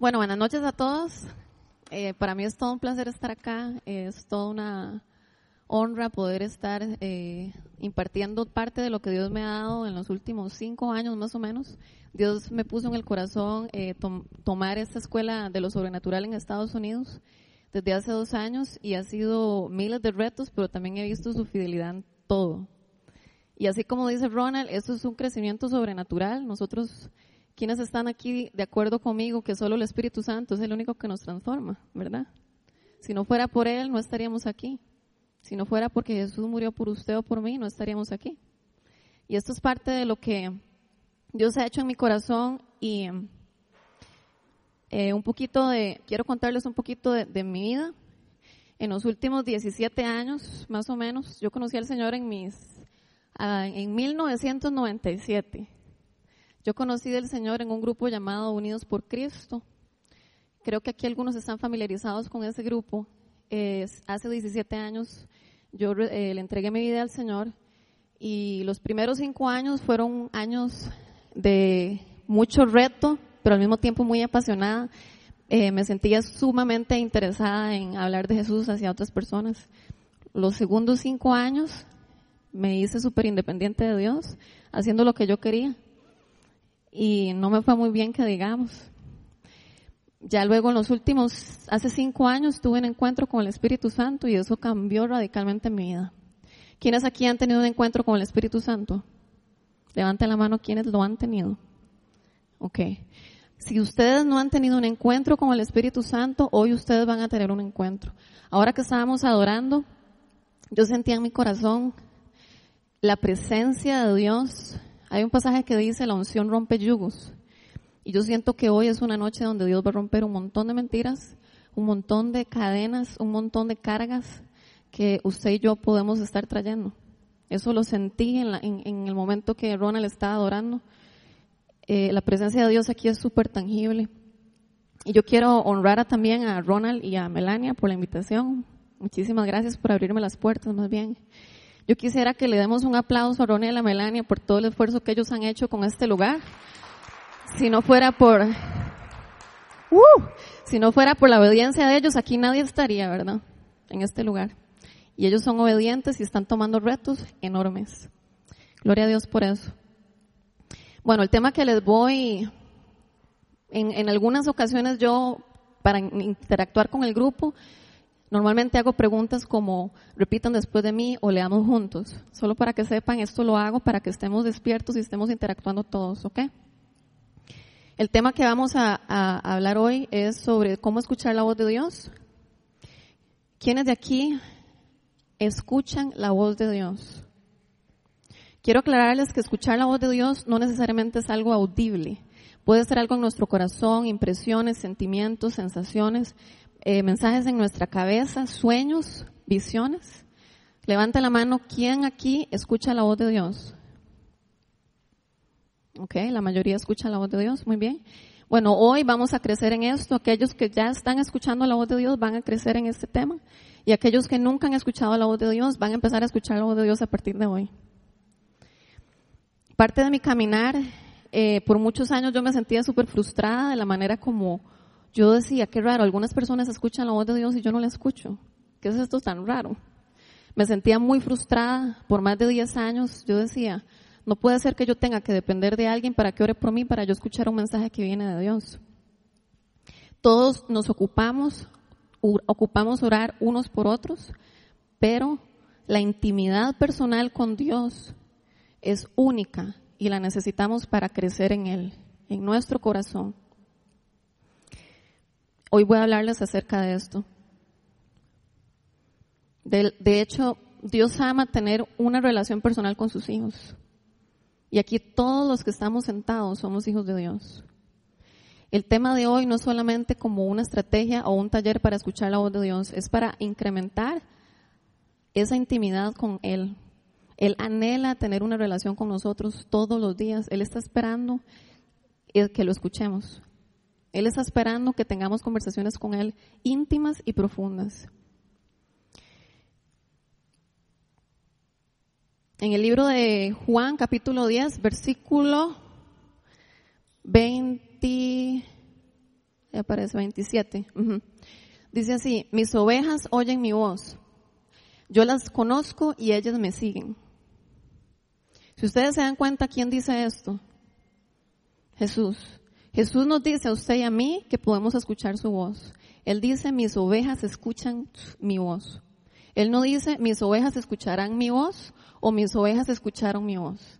Bueno, buenas noches a todos. Eh, para mí es todo un placer estar acá. Es toda una honra poder estar eh, impartiendo parte de lo que Dios me ha dado en los últimos cinco años más o menos. Dios me puso en el corazón eh, tomar esta escuela de lo sobrenatural en Estados Unidos desde hace dos años y ha sido miles de retos, pero también he visto su fidelidad en todo. Y así como dice Ronald, esto es un crecimiento sobrenatural. Nosotros ¿Quiénes están aquí de acuerdo conmigo que solo el Espíritu Santo es el único que nos transforma, verdad? Si no fuera por Él, no estaríamos aquí. Si no fuera porque Jesús murió por usted o por mí, no estaríamos aquí. Y esto es parte de lo que Dios ha hecho en mi corazón y eh, un poquito de, quiero contarles un poquito de, mi vida. En los últimos 17 años, más o menos, yo conocí al Señor en mis, ah, en 1997. Yo conocí del Señor en un grupo llamado Unidos por Cristo. Creo que aquí algunos están familiarizados con ese grupo. hace 17 años yo eh, le entregué mi vida al Señor y los primeros cinco años fueron años de mucho reto, pero al mismo tiempo muy apasionada. Eh, me sentía sumamente interesada en hablar de Jesús hacia otras personas. Los segundos cinco años me hice súper independiente de Dios, haciendo lo que yo quería y no me fue muy bien que digamos. Ya luego en los últimos, hace cinco años tuve un encuentro con el Espíritu Santo y eso cambió radicalmente mi vida. ¿Quiénes aquí han tenido un encuentro con el Espíritu Santo? Levanten la mano quienes lo han tenido. Ok. Si ustedes no han tenido un encuentro con el Espíritu Santo, hoy ustedes van a tener un encuentro. Ahora que estábamos adorando, yo sentía en mi corazón la presencia de Dios hay un pasaje que dice, la unción rompe yugos. Y yo siento que hoy es una noche donde Dios va a romper un montón de mentiras, un montón de cadenas, un montón de cargas que usted y yo podemos estar trayendo. Eso lo sentí en, el momento que Ronald estaba adorando. Eh, la presencia de Dios aquí es súper tangible. Y yo quiero honrar también a Ronald y a Melania por la invitación. Muchísimas gracias por abrirme las puertas, más bien. Yo quisiera que le demos un aplauso a Ronnie y a la Melania por todo el esfuerzo que ellos han hecho con este lugar. Si no fuera por, uh, si no fuera por la obediencia de ellos, aquí nadie estaría, ¿verdad? En este lugar. Y ellos son obedientes y están tomando retos enormes. Gloria a Dios por eso. Bueno, el tema que les voy, en, en algunas ocasiones yo, para interactuar con el grupo, Normalmente hago preguntas como repitan después de mí o leamos juntos. Solo para que sepan, esto lo hago para que estemos despiertos y estemos interactuando todos, ¿ok? El tema que vamos a, hablar hoy es sobre cómo escuchar la voz de Dios. ¿Quiénes de aquí escuchan la voz de Dios? Quiero aclararles que escuchar la voz de Dios no necesariamente es algo audible. Puede ser algo en nuestro corazón, impresiones, sentimientos, sensaciones, eh, mensajes en nuestra cabeza, sueños, visiones. Levanta la mano, ¿quién aquí escucha la voz de Dios? Ok, la mayoría escucha la voz de Dios, muy bien. Bueno, hoy vamos a crecer en esto. Aquellos que ya están escuchando la voz de Dios van a crecer en este tema. Y aquellos que nunca han escuchado la voz de Dios van a empezar a escuchar la voz de Dios a partir de hoy. Parte de mi caminar, eh, por muchos años yo me sentía súper frustrada de la manera como yo decía, qué raro, algunas personas escuchan la voz de Dios y yo no la escucho. ¿Qué es esto tan raro? Me sentía muy frustrada por más de 10 años. Yo decía, no puede ser que yo tenga que depender de alguien para que ore por mí, para yo escuchar un mensaje que viene de Dios. Todos nos ocupamos, ocupamos orar unos por otros, pero la intimidad personal con Dios es única y la necesitamos para crecer en Él, en nuestro corazón. Hoy voy a hablarles acerca de esto. De, hecho, Dios ama tener una relación personal con sus hijos. Y aquí todos los que estamos sentados somos hijos de Dios. El tema de hoy no es solamente como una estrategia o un taller para escuchar la voz de Dios, es para incrementar esa intimidad con Él. Él anhela tener una relación con nosotros todos los días. Él está esperando que lo escuchemos. Él está esperando que tengamos conversaciones con Él íntimas y profundas. En el libro de Juan, capítulo 10, versículo 20. ya aparece 27. Dice así, mis ovejas oyen mi voz. Yo las conozco y ellas me siguen. Si ustedes se dan cuenta, ¿quién dice esto? Jesús. Jesús nos dice a usted y a mí que podemos escuchar su voz. Él dice, mis ovejas escuchan mi voz. Él no dice, mis ovejas escucharán mi voz o mis ovejas escucharon mi voz.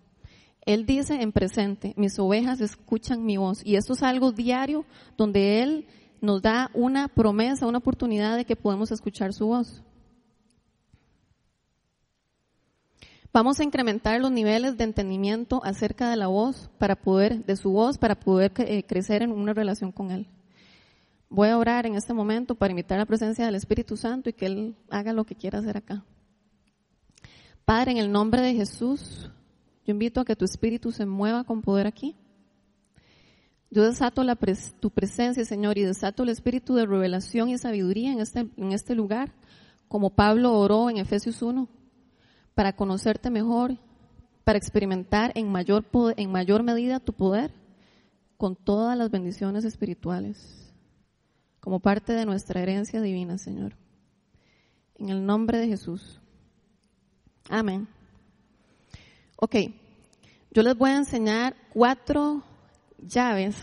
Él dice en presente, mis ovejas escuchan mi voz. Y esto es algo diario donde Él nos da una promesa, una oportunidad de que podemos escuchar su voz. Vamos a incrementar los niveles de entendimiento acerca de la voz para poder, de su voz, para poder eh, crecer en una relación con Él. Voy a orar en este momento para invitar la presencia del Espíritu Santo y que Él haga lo que quiera hacer acá. Padre, en el nombre de Jesús, yo invito a que tu Espíritu se mueva con poder aquí. Yo desato la tu presencia, Señor, y desato el espíritu de revelación y sabiduría en este, en este lugar, como Pablo oró en Efesios 1 para conocerte mejor, para experimentar en mayor, en mayor medida tu poder con todas las bendiciones espirituales, como parte de nuestra herencia divina, Señor. En el nombre de Jesús. Amén. Ok, yo les voy a enseñar cuatro llaves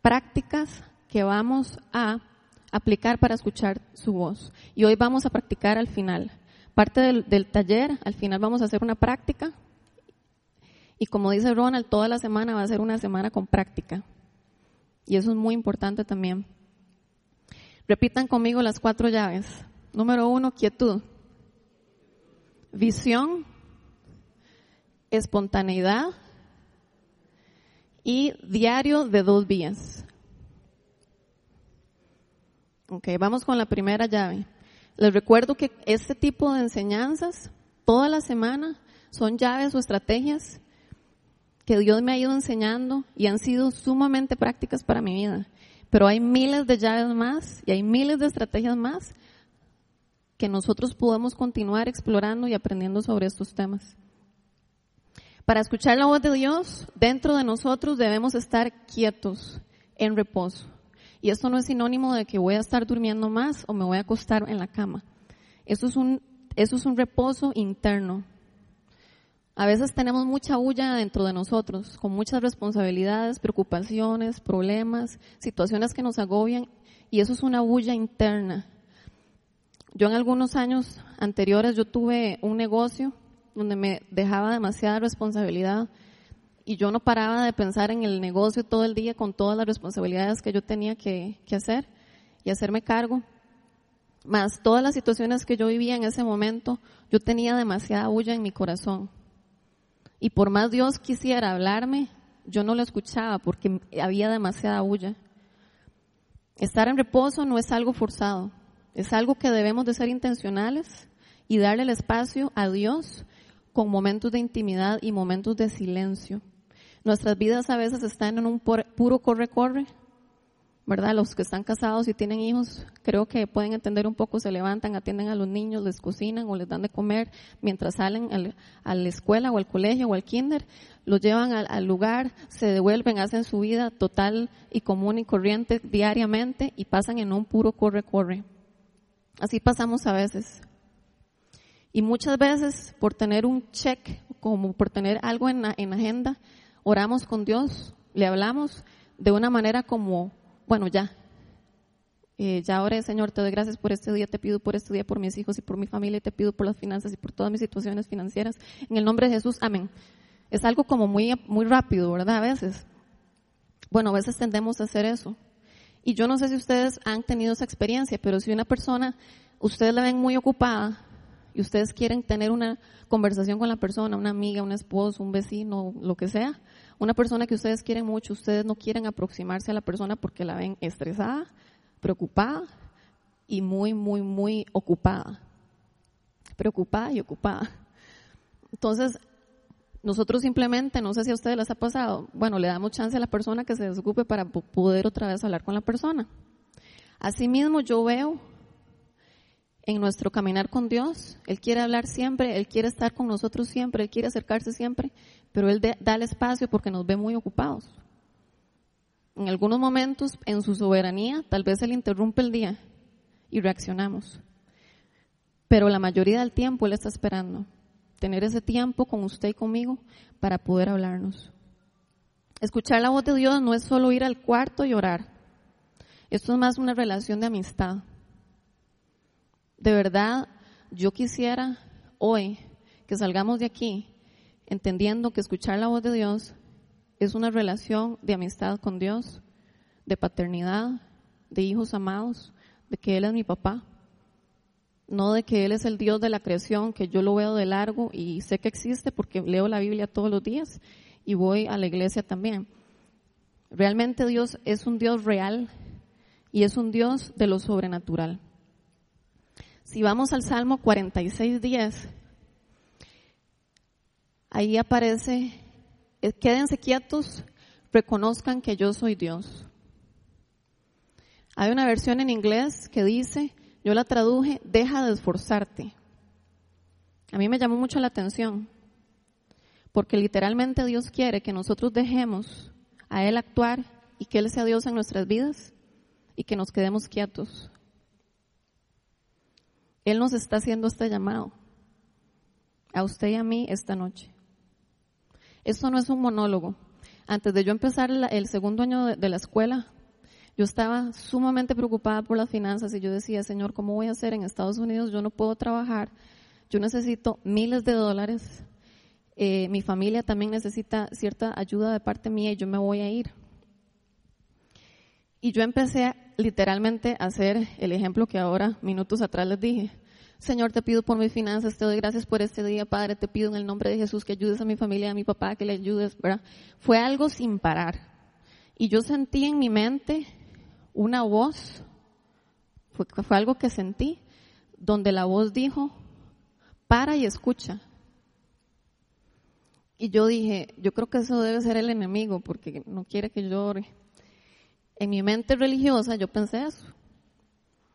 prácticas que vamos a aplicar para escuchar su voz. Y hoy vamos a practicar al final. Parte del, taller, al final vamos a hacer una práctica. Y como dice Ronald, toda la semana va a ser una semana con práctica. Y eso es muy importante también. Repitan conmigo las cuatro llaves. Número uno, quietud. Visión, espontaneidad y diario de dos vías. Ok, vamos con la primera llave. Les recuerdo que este tipo de enseñanzas, toda la semana, son llaves o estrategias que Dios me ha ido enseñando y han sido sumamente prácticas para mi vida. Pero hay miles de llaves más y hay miles de estrategias más que nosotros podemos continuar explorando y aprendiendo sobre estos temas. Para escuchar la voz de Dios, dentro de nosotros debemos estar quietos, en reposo. Y esto no es sinónimo de que voy a estar durmiendo más o me voy a acostar en la cama. Eso es un, eso es un reposo interno. A veces tenemos mucha bulla dentro de nosotros, con muchas responsabilidades, preocupaciones, problemas, situaciones que nos agobian, y eso es una bulla interna. Yo en algunos años anteriores yo tuve un negocio donde me dejaba demasiada responsabilidad y yo no paraba de pensar en el negocio todo el día con todas las responsabilidades que yo tenía que, hacer y hacerme cargo. Más todas las situaciones que yo vivía en ese momento, yo tenía demasiada bulla en mi corazón. Y por más Dios quisiera hablarme, yo no lo escuchaba porque había demasiada bulla. Estar en reposo no es algo forzado, es algo que debemos de ser intencionales y darle el espacio a Dios con momentos de intimidad y momentos de silencio. Nuestras vidas a veces están en un puro corre-corre, ¿verdad? Los que están casados y tienen hijos, creo que pueden entender un poco, se levantan, atienden a los niños, les cocinan o les dan de comer mientras salen a la escuela o al colegio o al kinder, los llevan al, al lugar, se devuelven, hacen su vida total y común y corriente diariamente y pasan en un puro corre-corre. Así pasamos a veces. Y muchas veces por tener un check, como por tener algo en agenda, oramos con Dios, le hablamos de una manera como, bueno, ya, eh, ya oré, Señor, te doy gracias por este día, te pido por este día, por mis hijos y por mi familia, y te pido por las finanzas y por todas mis situaciones financieras. En el nombre de Jesús, amén. Es algo como muy, muy rápido, ¿verdad? A veces. Bueno, a veces tendemos a hacer eso. Y yo no sé si ustedes han tenido esa experiencia, pero si una persona, ustedes la ven muy ocupada, y ustedes quieren tener una conversación con la persona, una amiga, un esposo, un vecino, lo que sea, una persona que ustedes quieren mucho, ustedes no quieren aproximarse a la persona porque la ven estresada, preocupada y muy, muy, muy ocupada. Preocupada y ocupada. Entonces, nosotros simplemente, no sé si a ustedes les ha pasado, bueno, le damos chance a la persona que se desocupe para poder otra vez hablar con la persona. Asimismo, yo veo en nuestro caminar con Dios. Él quiere hablar siempre, Él quiere estar con nosotros siempre, Él quiere acercarse siempre, pero Él da el espacio porque nos ve muy ocupados. En algunos momentos, en su soberanía, tal vez Él interrumpe el día y reaccionamos. Pero la mayoría del tiempo Él está esperando tener ese tiempo con usted y conmigo para poder hablarnos. Escuchar la voz de Dios no es solo ir al cuarto y orar. Esto es más una relación de amistad. De verdad, yo quisiera hoy que salgamos de aquí entendiendo que escuchar la voz de Dios es una relación de amistad con Dios, de paternidad, de hijos amados, de que Él es mi papá, no de que Él es el Dios de la creación, que yo lo veo de largo y sé que existe porque leo la Biblia todos los días y voy a la iglesia también. Realmente Dios es un Dios real y es un Dios de lo sobrenatural. Si vamos al Salmo 46, 10, ahí aparece eh, quédense quietos, reconozcan que yo soy Dios. Hay una versión en inglés que dice, yo la traduje, deja de esforzarte. A mí me llamó mucho la atención, porque literalmente Dios quiere que nosotros dejemos a Él actuar y que Él sea Dios en nuestras vidas y que nos quedemos quietos. Él nos está haciendo este llamado a usted y a mí esta noche. Esto no es un monólogo. Antes de yo empezar el segundo año de, la escuela, yo estaba sumamente preocupada por las finanzas y yo decía, Señor, ¿cómo voy a hacer en Estados Unidos? Yo no puedo trabajar, yo necesito miles de dólares, eh, mi familia también necesita cierta ayuda de parte mía y yo me voy a ir. Y yo empecé literalmente a hacer el ejemplo que ahora, minutos atrás les dije. Señor, te pido por mis finanzas, te doy gracias por este día, Padre, te pido en el nombre de Jesús que ayudes a mi familia, a mi papá, que le ayudes. Fue algo sin parar. Y yo sentí en mi mente una voz, fue, fue algo que sentí, donde la voz dijo, para y escucha. Y yo dije, yo creo que eso debe ser el enemigo, porque no quiere que llore. En mi mente religiosa yo pensé eso.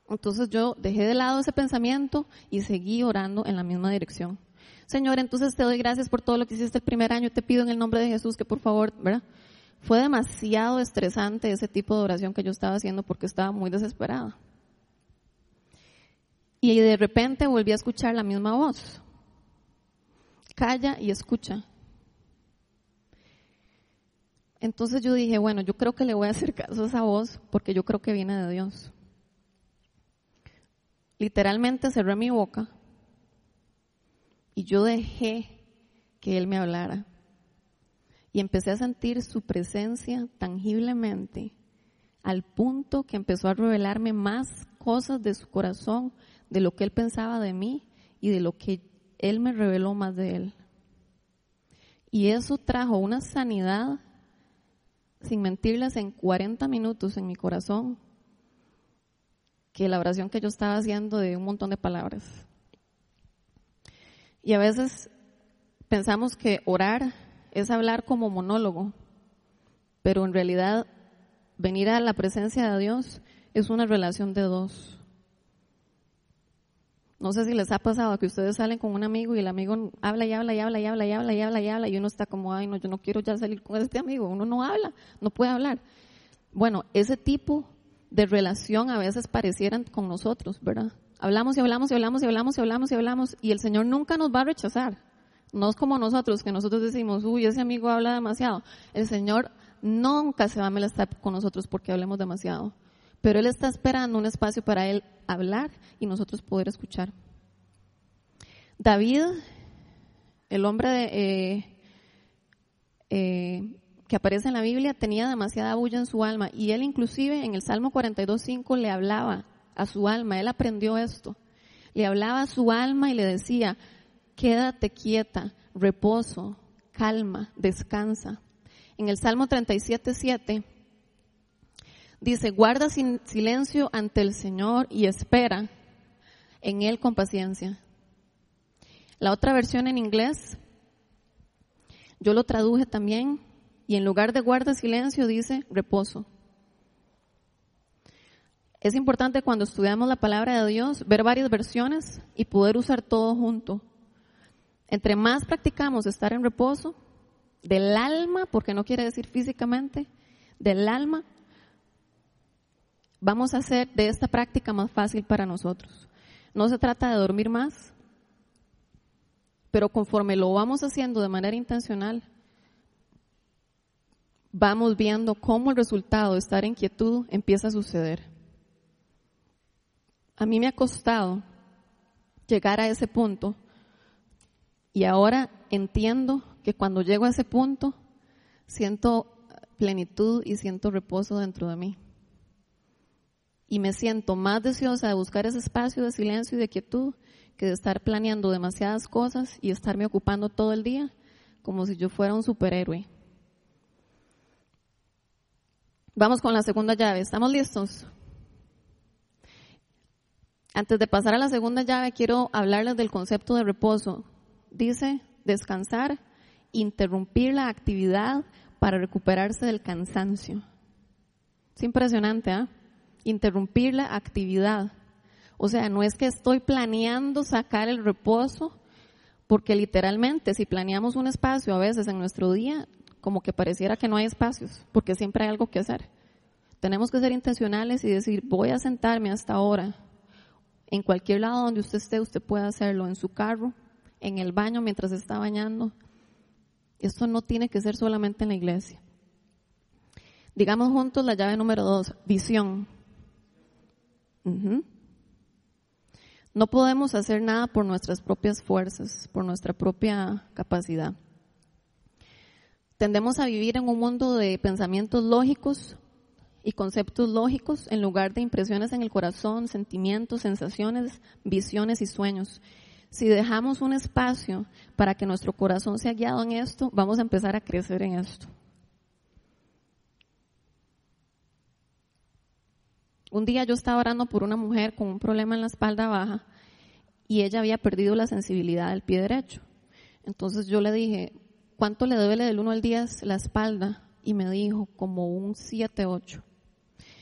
Entonces yo dejé de lado ese pensamiento y seguí orando en la misma dirección. Señor, entonces te doy gracias por todo lo que hiciste el primer año. Te pido en el nombre de Jesús que por favor, ¿verdad? Fue demasiado estresante ese tipo de oración que yo estaba haciendo porque estaba muy desesperada. Y de repente volví a escuchar la misma voz. Calla y escucha. Entonces yo dije, bueno, yo creo que le voy a hacer caso a esa voz porque yo creo que viene de Dios literalmente cerré mi boca y yo dejé que Él me hablara. Y empecé a sentir su presencia tangiblemente al punto que empezó a revelarme más cosas de su corazón, de lo que Él pensaba de mí y de lo que Él me reveló más de Él. Y eso trajo una sanidad, sin mentirles, en 40 minutos en mi corazón, que la oración que yo estaba haciendo de un montón de palabras. Y a veces pensamos que orar es hablar como monólogo, pero en realidad venir a la presencia de Dios es una relación de dos. No sé si les ha pasado que ustedes salen con un amigo y el amigo habla y habla y habla y habla y habla y habla y habla y uno está como, ay, no, yo no quiero ya salir con este amigo. Uno no habla, no puede hablar. Bueno, ese tipo de relación a veces parecieran con nosotros, ¿verdad? Hablamos y hablamos y hablamos y hablamos y hablamos y hablamos y el Señor nunca nos va a rechazar. No es como nosotros, que nosotros decimos, uy, ese amigo habla demasiado. El Señor nunca se va a molestar con nosotros porque hablemos demasiado. Pero Él está esperando un espacio para Él hablar y nosotros poder escuchar. David, el hombre eh, eh, que aparece en la Biblia tenía demasiada bulla en su alma y él inclusive en el Salmo 42.5 le hablaba a su alma, él aprendió esto, le hablaba a su alma y le decía, quédate quieta, reposo, calma, descansa. En el Salmo 37.7 dice, guarda silencio ante el Señor y espera en Él con paciencia. La otra versión en inglés, yo lo traduje también y en lugar de guarda silencio dice reposo. Es importante cuando estudiamos la palabra de Dios ver varias versiones y poder usar todo junto. Entre más practicamos estar en reposo del alma, porque no quiere decir físicamente, del alma, vamos a hacer de esta práctica más fácil para nosotros. No se trata de dormir más, pero conforme lo vamos haciendo de manera intencional, vamos viendo cómo el resultado de estar en quietud empieza a suceder. A mí me ha costado llegar a ese punto y ahora entiendo que cuando llego a ese punto siento plenitud y siento reposo dentro de mí. Y me siento más deseosa de buscar ese espacio de silencio y de quietud que de estar planeando demasiadas cosas y estarme ocupando todo el día como si yo fuera un superhéroe. Vamos con la segunda llave. ¿Estamos listos? Antes de pasar a la segunda llave, quiero hablarles del concepto de reposo. Dice descansar, interrumpir la actividad para recuperarse del cansancio. Es impresionante, ¿ah? Interrumpir la actividad. O sea, no es que estoy planeando sacar el reposo, porque literalmente si planeamos un espacio a veces en nuestro día, como que pareciera que no hay espacios, porque siempre hay algo que hacer. Tenemos que ser intencionales y decir, voy a sentarme hasta ahora. En cualquier lado donde usted esté, usted puede hacerlo, en su carro, en el baño mientras está bañando. Esto no tiene que ser solamente en la iglesia. Digamos juntos la llave número dos, visión. No podemos hacer nada por nuestras propias fuerzas, por nuestra propia capacidad. Tendemos a vivir en un mundo de pensamientos lógicos y conceptos lógicos en lugar de impresiones en el corazón, sentimientos, sensaciones, visiones y sueños. Si dejamos un espacio para que nuestro corazón sea guiado en esto, vamos a empezar a crecer en esto. Un día yo estaba orando por una mujer con un problema en la espalda baja y ella había perdido la sensibilidad del pie derecho. Entonces yo le dije, ¿cuánto le duele del 1 al 10 la espalda? Y me dijo, como un 7, 8.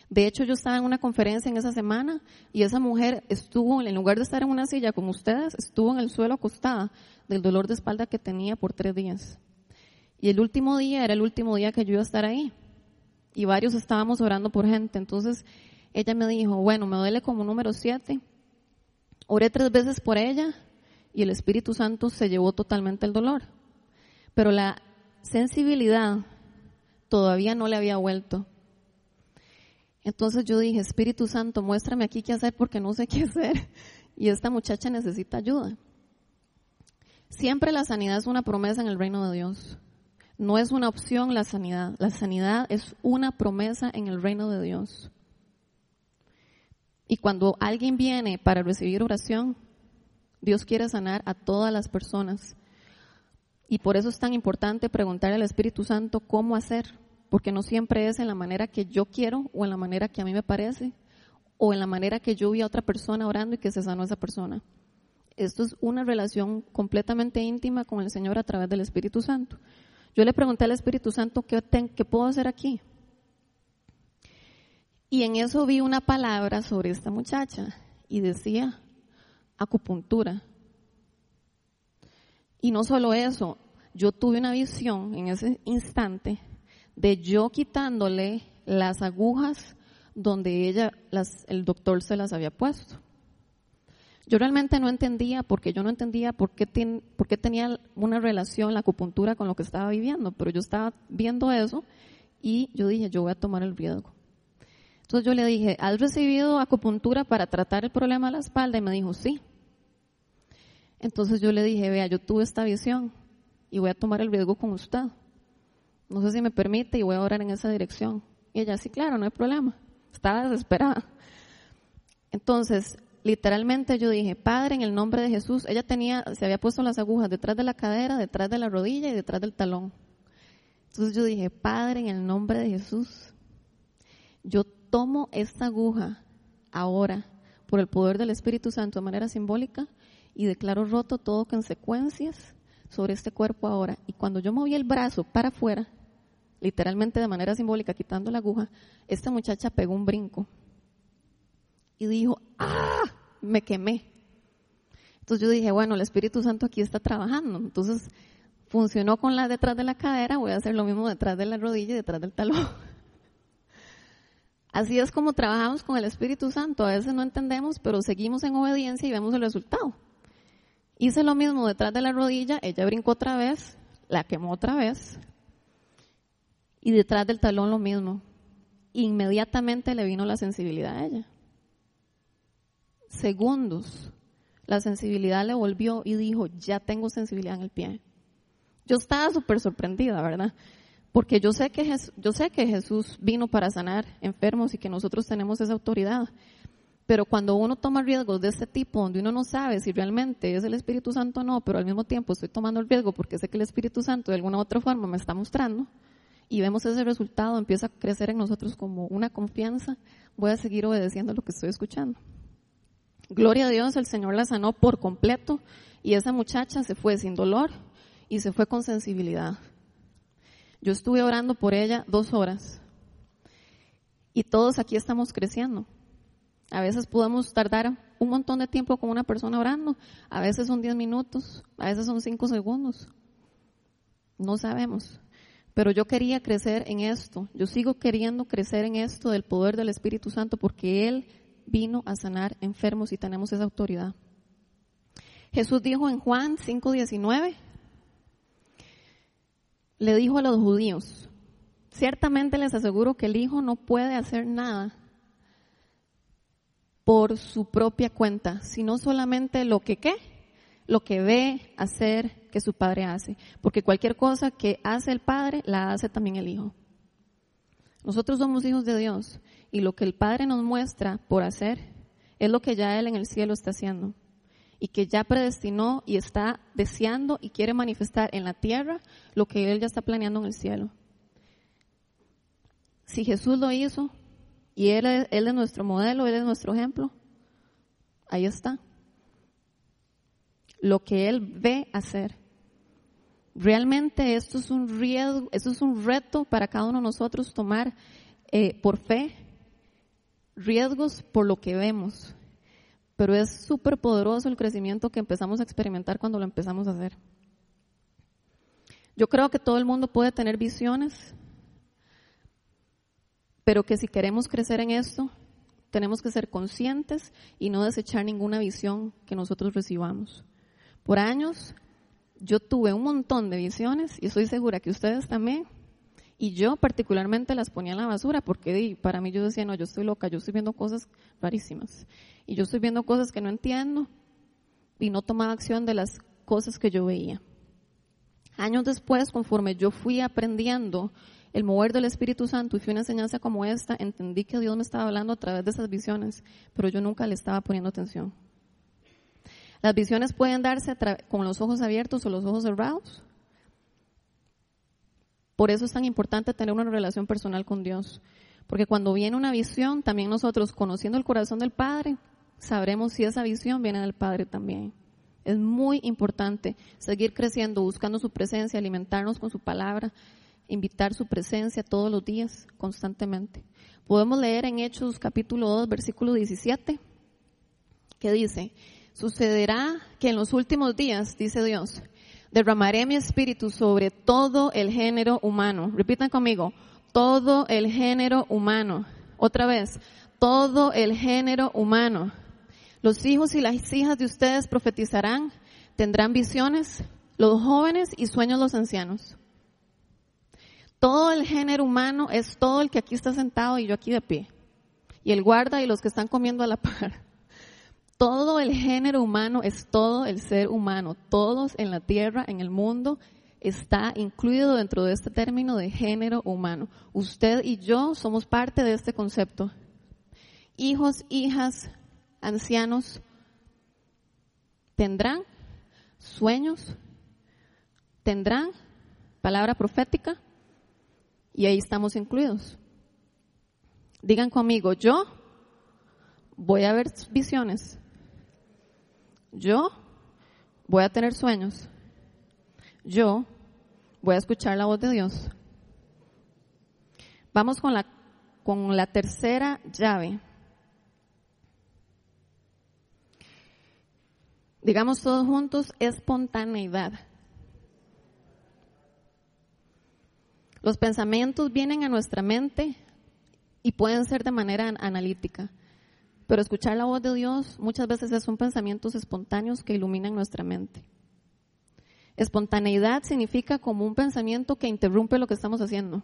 De hecho, yo estaba en una conferencia en esa semana y esa mujer estuvo, en lugar de estar en una silla como ustedes, estuvo en el suelo acostada del dolor de espalda que tenía por tres días. Y el último día era el último día que yo iba a estar ahí. Y varios estábamos orando por gente. Entonces, ella me dijo, bueno, me duele como número siete. Oré tres veces por ella y el Espíritu Santo se llevó totalmente el dolor. Pero la sensibilidad todavía no le había vuelto. Entonces yo dije, Espíritu Santo, muéstrame aquí qué hacer porque no sé qué hacer. Y esta muchacha necesita ayuda. Siempre la sanidad es una promesa en el reino de Dios. No es una opción la sanidad. La sanidad es una promesa en el reino de Dios. Y cuando alguien viene para recibir oración, Dios quiere sanar a todas las personas. Y por eso es tan importante preguntarle al Espíritu Santo cómo hacer, porque no siempre es en la manera que yo quiero o en la manera que a mí me parece o en la manera que yo vi a otra persona orando y que se sanó esa persona. Esto es una relación completamente íntima con el Señor a través del Espíritu Santo. Yo le pregunté al Espíritu Santo, ¿qué, qué puedo hacer aquí? Y en eso vi una palabra sobre esta muchacha y decía acupuntura. Y no solo eso, yo tuve una visión en ese instante de yo quitándole las agujas donde ella, las, el doctor se las había puesto. Yo realmente no entendía, porque yo no entendía por qué, por qué tenía una relación la acupuntura con lo que estaba viviendo, pero yo estaba viendo eso y yo dije, yo voy a tomar el riesgo. Entonces yo le dije, ¿has recibido acupuntura para tratar el problema de la espalda? Y me dijo, sí. Entonces yo le dije, vea, yo tuve esta visión y voy a tomar el riesgo con usted. No sé si me permite y voy a orar en esa dirección. Y ella, sí, claro, no hay problema. Estaba desesperada. Entonces, literalmente yo dije, Padre, en el nombre de Jesús, ella tenía, se había puesto las agujas detrás de la cadera, detrás de la rodilla y detrás del talón. Entonces yo dije, Padre, en el nombre de Jesús, yo tomo esta aguja ahora por el poder del Espíritu Santo de manera simbólica y declaro roto todo consecuencias sobre este cuerpo ahora. Y cuando yo moví el brazo para afuera, literalmente de manera simbólica, quitando la aguja, esta muchacha pegó un brinco y dijo, ¡ah! Me quemé. Entonces yo dije, bueno, el Espíritu Santo aquí está trabajando. Entonces funcionó con la detrás de la cadera, voy a hacer lo mismo detrás de la rodilla y detrás del talón. Así es como trabajamos con el Espíritu Santo. A veces no entendemos, pero seguimos en obediencia y vemos el resultado. Hice lo mismo detrás de la rodilla, ella brincó otra vez, la quemó otra vez, y detrás del talón lo mismo. Inmediatamente le vino la sensibilidad a ella. Segundos, la sensibilidad le volvió y dijo, ya tengo sensibilidad en el pie. Yo estaba súper sorprendida, ¿verdad? Porque yo sé, que yo sé que Jesús vino para sanar enfermos y que nosotros tenemos esa autoridad. Pero cuando uno toma riesgos de este tipo, donde uno no sabe si realmente es el Espíritu Santo o no, pero al mismo tiempo estoy tomando el riesgo porque sé que el Espíritu Santo de alguna u otra forma me está mostrando, y vemos ese resultado, empieza a crecer en nosotros como una confianza, voy a seguir obedeciendo lo que estoy escuchando. Gloria a Dios, el Señor la sanó por completo y esa muchacha se fue sin dolor y se fue con sensibilidad. Yo estuve orando por ella dos horas y todos aquí estamos creciendo. A veces podemos tardar un montón de tiempo con una persona orando, a veces son 10 minutos, a veces son 5 segundos. No sabemos. Pero yo quería crecer en esto, yo sigo queriendo crecer en esto del poder del Espíritu Santo porque Él vino a sanar enfermos y tenemos esa autoridad. Jesús dijo en Juan 5:19, le dijo a los judíos, ciertamente les aseguro que el Hijo no puede hacer nada por su propia cuenta, sino solamente lo que qué, lo que ve hacer que su padre hace, porque cualquier cosa que hace el padre la hace también el hijo. Nosotros somos hijos de Dios y lo que el Padre nos muestra por hacer es lo que ya Él en el cielo está haciendo y que ya predestinó y está deseando y quiere manifestar en la tierra lo que Él ya está planeando en el cielo. Si Jesús lo hizo y Él, es nuestro modelo, Él es nuestro ejemplo, ahí está. Lo que Él ve hacer. Realmente esto es un riesgo, esto es un reto para cada uno de nosotros tomar eh, por fe riesgos por lo que vemos pero es súper poderoso el crecimiento que empezamos a experimentar cuando lo empezamos a hacer. Yo creo que todo el mundo puede tener visiones, pero que si queremos crecer en esto, tenemos que ser conscientes y no desechar ninguna visión que nosotros recibamos. Por años yo tuve un montón de visiones y estoy segura que ustedes también. Y yo particularmente las ponía en la basura porque para mí yo decía, no, yo estoy loca, yo estoy viendo cosas rarísimas y yo estoy viendo cosas que no entiendo y no tomaba acción de las cosas que yo veía. Años después, conforme yo fui aprendiendo el mover del Espíritu Santo y fui una enseñanza como esta, entendí que Dios me estaba hablando a través de esas visiones, pero yo nunca le estaba poniendo atención. Las visiones pueden darse con los ojos abiertos o los ojos cerrados. Por eso es tan importante tener una relación personal con Dios. Porque cuando viene una visión, también nosotros, conociendo el corazón del Padre, sabremos si esa visión viene del Padre también. Es muy importante seguir creciendo, buscando su presencia, alimentarnos con su palabra, invitar su presencia todos los días, constantemente. Podemos leer en Hechos capítulo 2, versículo 17, que dice, sucederá que en los últimos días, dice Dios, derramaré mi espíritu sobre todo el género humano. Repitan conmigo, todo el género humano. Otra vez, todo el género humano. Los hijos y las hijas de ustedes profetizarán, tendrán visiones, los jóvenes y sueños los ancianos. Todo el género humano es todo el que aquí está sentado y yo aquí de pie. Y el guarda y los que están comiendo a la par. Todo el género humano es todo el ser humano. Todos en la tierra, en el mundo, está incluido dentro de este término de género humano. Usted y yo somos parte de este concepto. Hijos, hijas, ancianos tendrán sueños, tendrán palabra profética y ahí estamos incluidos. Digan conmigo, yo voy a ver visiones, yo voy a tener sueños, yo voy a escuchar la voz de Dios. Vamos con la, con la tercera llave. digamos todos juntos, espontaneidad. Los pensamientos vienen a nuestra mente y pueden ser de manera analítica. Pero escuchar la voz de Dios muchas veces son pensamientos espontáneos que iluminan nuestra mente. Espontaneidad significa como un pensamiento que interrumpe lo que estamos haciendo.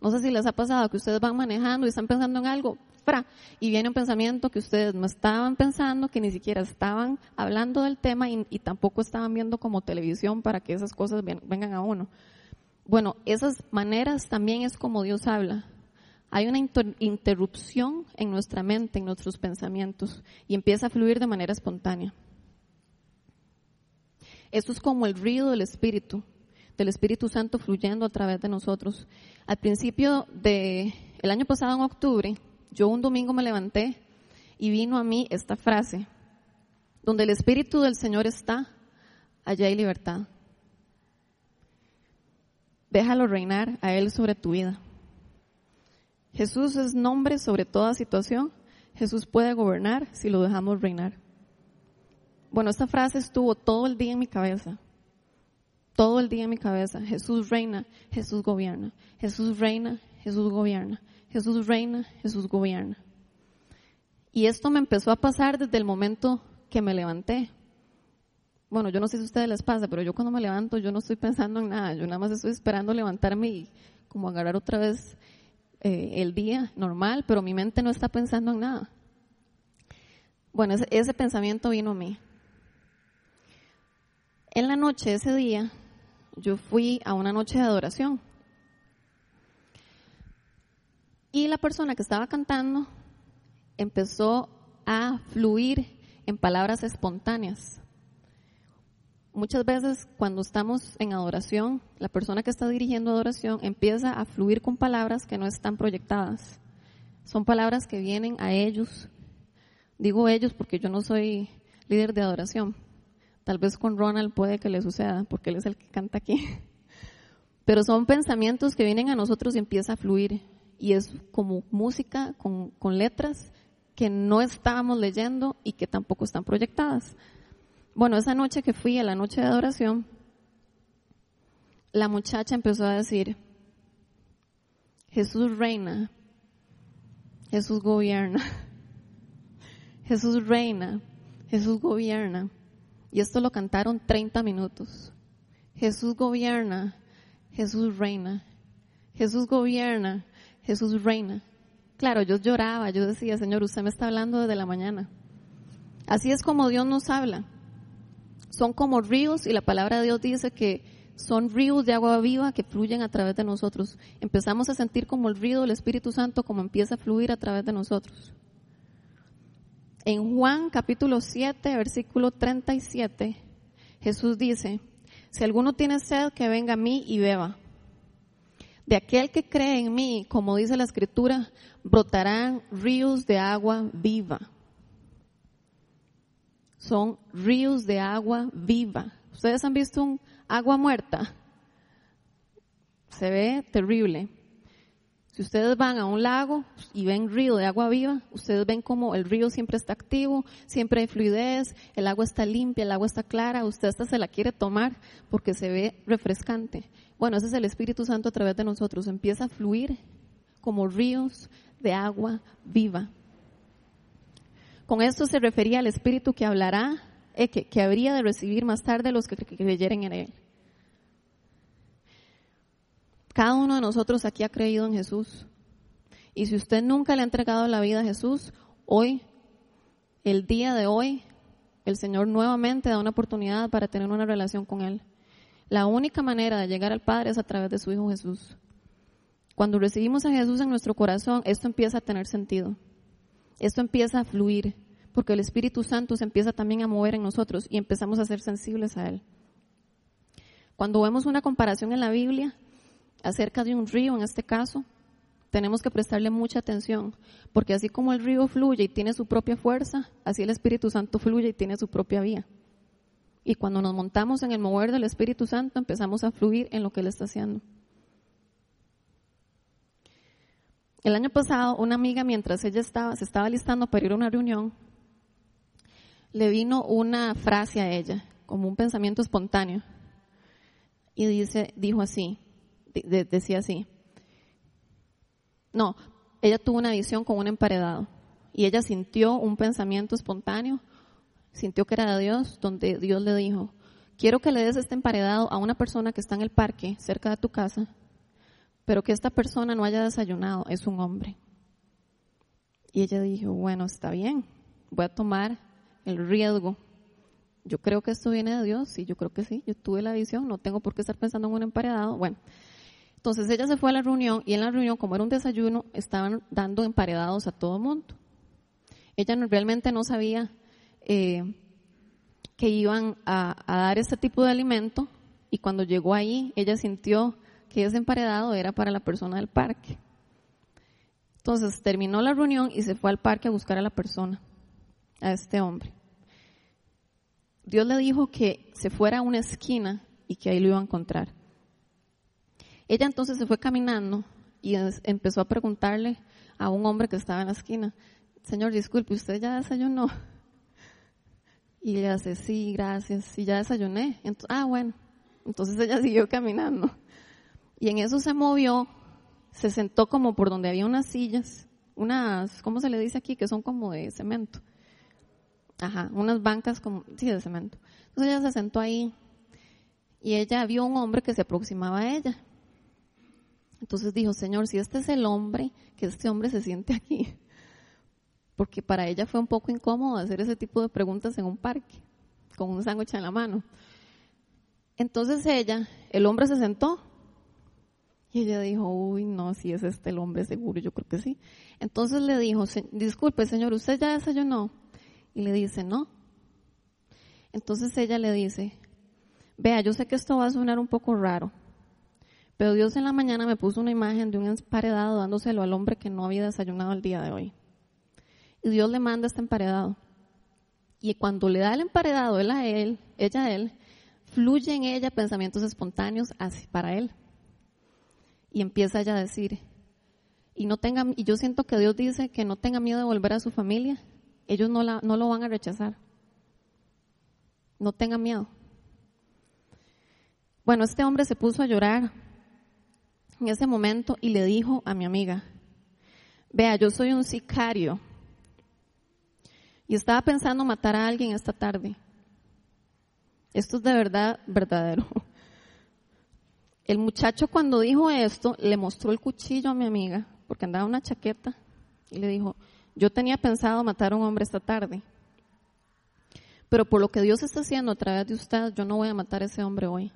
No sé si les ha pasado que ustedes van manejando y están pensando en algo, fra, y viene un pensamiento que ustedes no estaban pensando, que ni siquiera estaban hablando del tema y, tampoco estaban viendo como televisión para que esas cosas vengan a uno. Bueno, esas maneras también es como Dios habla. Hay una interrupción en nuestra mente, en nuestros pensamientos, y empieza a fluir de manera espontánea. Esto es como el río del Espíritu, del Espíritu Santo fluyendo a través de nosotros. Al principio del el año pasado, en octubre, yo un domingo me levanté y vino a mí esta frase, donde el Espíritu del Señor está, allá hay libertad. Déjalo reinar a Él sobre tu vida. Jesús es nombre sobre toda situación. Jesús puede gobernar si lo dejamos reinar. Bueno, esta frase estuvo todo el día en mi cabeza. Todo el día en mi cabeza. Jesús reina, Jesús gobierna. Jesús reina, Jesús gobierna. Jesús reina, Jesús gobierna. Y esto me empezó a pasar desde el momento que me levanté. Bueno, yo no sé si a ustedes les pasa, pero yo cuando me levanto yo no estoy pensando en nada. Yo nada más estoy esperando levantarme y como agarrar otra vez eh, el día normal, pero mi mente no está pensando en nada. Bueno, ese pensamiento vino a mí. En la noche, ese día, yo fui a una noche de adoración. Y la persona que estaba cantando empezó a fluir en palabras espontáneas. Muchas veces cuando estamos en adoración, la persona que está dirigiendo adoración empieza a fluir con palabras que no están proyectadas. Son palabras que vienen a ellos. Digo ellos porque yo no soy líder de adoración Tal vez con Ronald puede que le suceda, porque él es el que canta aquí. Pero son pensamientos que vienen a nosotros y empieza a fluir. Y es como música con, con letras que no estábamos leyendo y que tampoco están proyectadas. Bueno, esa noche que fui a la noche de adoración, la muchacha empezó a decir, Jesús reina, Jesús gobierna, Jesús reina, Jesús gobierna. Y esto lo cantaron 30 minutos. Jesús gobierna, Jesús reina. Jesús gobierna, Jesús reina. Claro, yo lloraba, yo decía, Señor, usted me está hablando desde la mañana. Así es como Dios nos habla. Son como ríos y la palabra de Dios dice que son ríos de agua viva que fluyen a través de nosotros. Empezamos a sentir como el río del Espíritu Santo como empieza a fluir a través de nosotros. En Juan capítulo 7, versículo 37, Jesús dice, si alguno tiene sed, que venga a mí y beba. De aquel que cree en mí, como dice la escritura, brotarán ríos de agua viva. Son ríos de agua viva. ¿Ustedes han visto un agua muerta? Se ve terrible. Si ustedes van a un lago y ven río de agua viva, ustedes ven como el río siempre está activo, siempre hay fluidez, el agua está limpia, el agua está clara, usted hasta se la quiere tomar porque se ve refrescante. Bueno, ese es el Espíritu Santo a través de nosotros, empieza a fluir como ríos de agua viva. Con esto se refería al Espíritu que hablará, eh, que, que habría de recibir más tarde los que creyeren en él. Cada uno de nosotros aquí ha creído en Jesús. Y si usted nunca le ha entregado la vida a Jesús, hoy, el día de hoy, el Señor nuevamente da una oportunidad para tener una relación con Él. La única manera de llegar al Padre es a través de su Hijo Jesús. Cuando recibimos a Jesús en nuestro corazón, esto empieza a tener sentido. Esto empieza a fluir, porque el Espíritu Santo se empieza también a mover en nosotros y empezamos a ser sensibles a Él. Cuando vemos una comparación en la Biblia, acerca de un río en este caso, tenemos que prestarle mucha atención, porque así como el río fluye y tiene su propia fuerza, así el Espíritu Santo fluye y tiene su propia vía. Y cuando nos montamos en el mover del Espíritu Santo, empezamos a fluir en lo que Él está haciendo. El año pasado, una amiga, mientras ella estaba, se estaba listando para ir a una reunión, le vino una frase a ella, como un pensamiento espontáneo. Y dice, dijo así, decía así. No, ella tuvo una visión con un emparedado y ella sintió un pensamiento espontáneo, sintió que era de Dios, donde Dios le dijo, quiero que le des este emparedado a una persona que está en el parque cerca de tu casa, pero que esta persona no haya desayunado, es un hombre. Y ella dijo, bueno, está bien, voy a tomar el riesgo. Yo creo que esto viene de Dios, sí, yo creo que sí, yo tuve la visión, no tengo por qué estar pensando en un emparedado. Bueno, entonces ella se fue a la reunión y en la reunión, como era un desayuno, estaban dando emparedados a todo el mundo. Ella realmente no sabía eh, que iban a, a dar ese tipo de alimento y cuando llegó ahí, ella sintió que ese emparedado era para la persona del parque. Entonces terminó la reunión y se fue al parque a buscar a la persona, a este hombre. Dios le dijo que se fuera a una esquina y que ahí lo iba a encontrar. Ella entonces se fue caminando y empezó a preguntarle a un hombre que estaba en la esquina, Señor, disculpe, ¿usted ya desayunó? Y ella dice, sí, gracias, sí, ya desayuné. ah, bueno. Entonces ella siguió caminando. Y en eso se movió se sentó como por donde había unas sillas, unas, ¿cómo se le dice aquí? Que son como de cemento. Ajá, unas bancas como, sí, de cemento. Entonces ella se sentó ahí y ella vio un hombre que se aproximaba a ella. Entonces dijo, Señor, si este es el hombre, que este hombre se siente aquí. Porque para ella fue un poco incómodo hacer ese tipo de preguntas en un parque, con un sándwich en la mano. Entonces ella, el hombre se sentó y ella dijo, uy, no, si es este el hombre seguro, yo creo que sí. Entonces le dijo, disculpe señor, ¿usted ya desayunó? Y le dice, no. Entonces ella le dice, vea, yo sé que esto va a sonar un poco raro, pero Dios en la mañana me puso una imagen de un emparedado dándoselo al hombre que no había desayunado el día de hoy. Y Dios le manda este emparedado. Y cuando le da el emparedado él a él, ella a él, fluye en ella pensamientos espontáneos para él y empieza ella a decir, y no tenga, y yo siento que Dios dice que no tenga miedo de volver a su familia, ellos no, la, no lo van a rechazar. No tenga miedo. Bueno, este hombre se puso a llorar en ese momento y le dijo a mi amiga, vea, yo soy un sicario y estaba pensando matar a alguien esta tarde. Esto es de verdad verdadero. El muchacho cuando dijo esto le mostró el cuchillo a mi amiga, porque andaba una chaqueta, y le dijo, yo tenía pensado matar a un hombre esta tarde, pero por lo que Dios está haciendo a través de usted, yo no voy a matar a ese hombre hoy.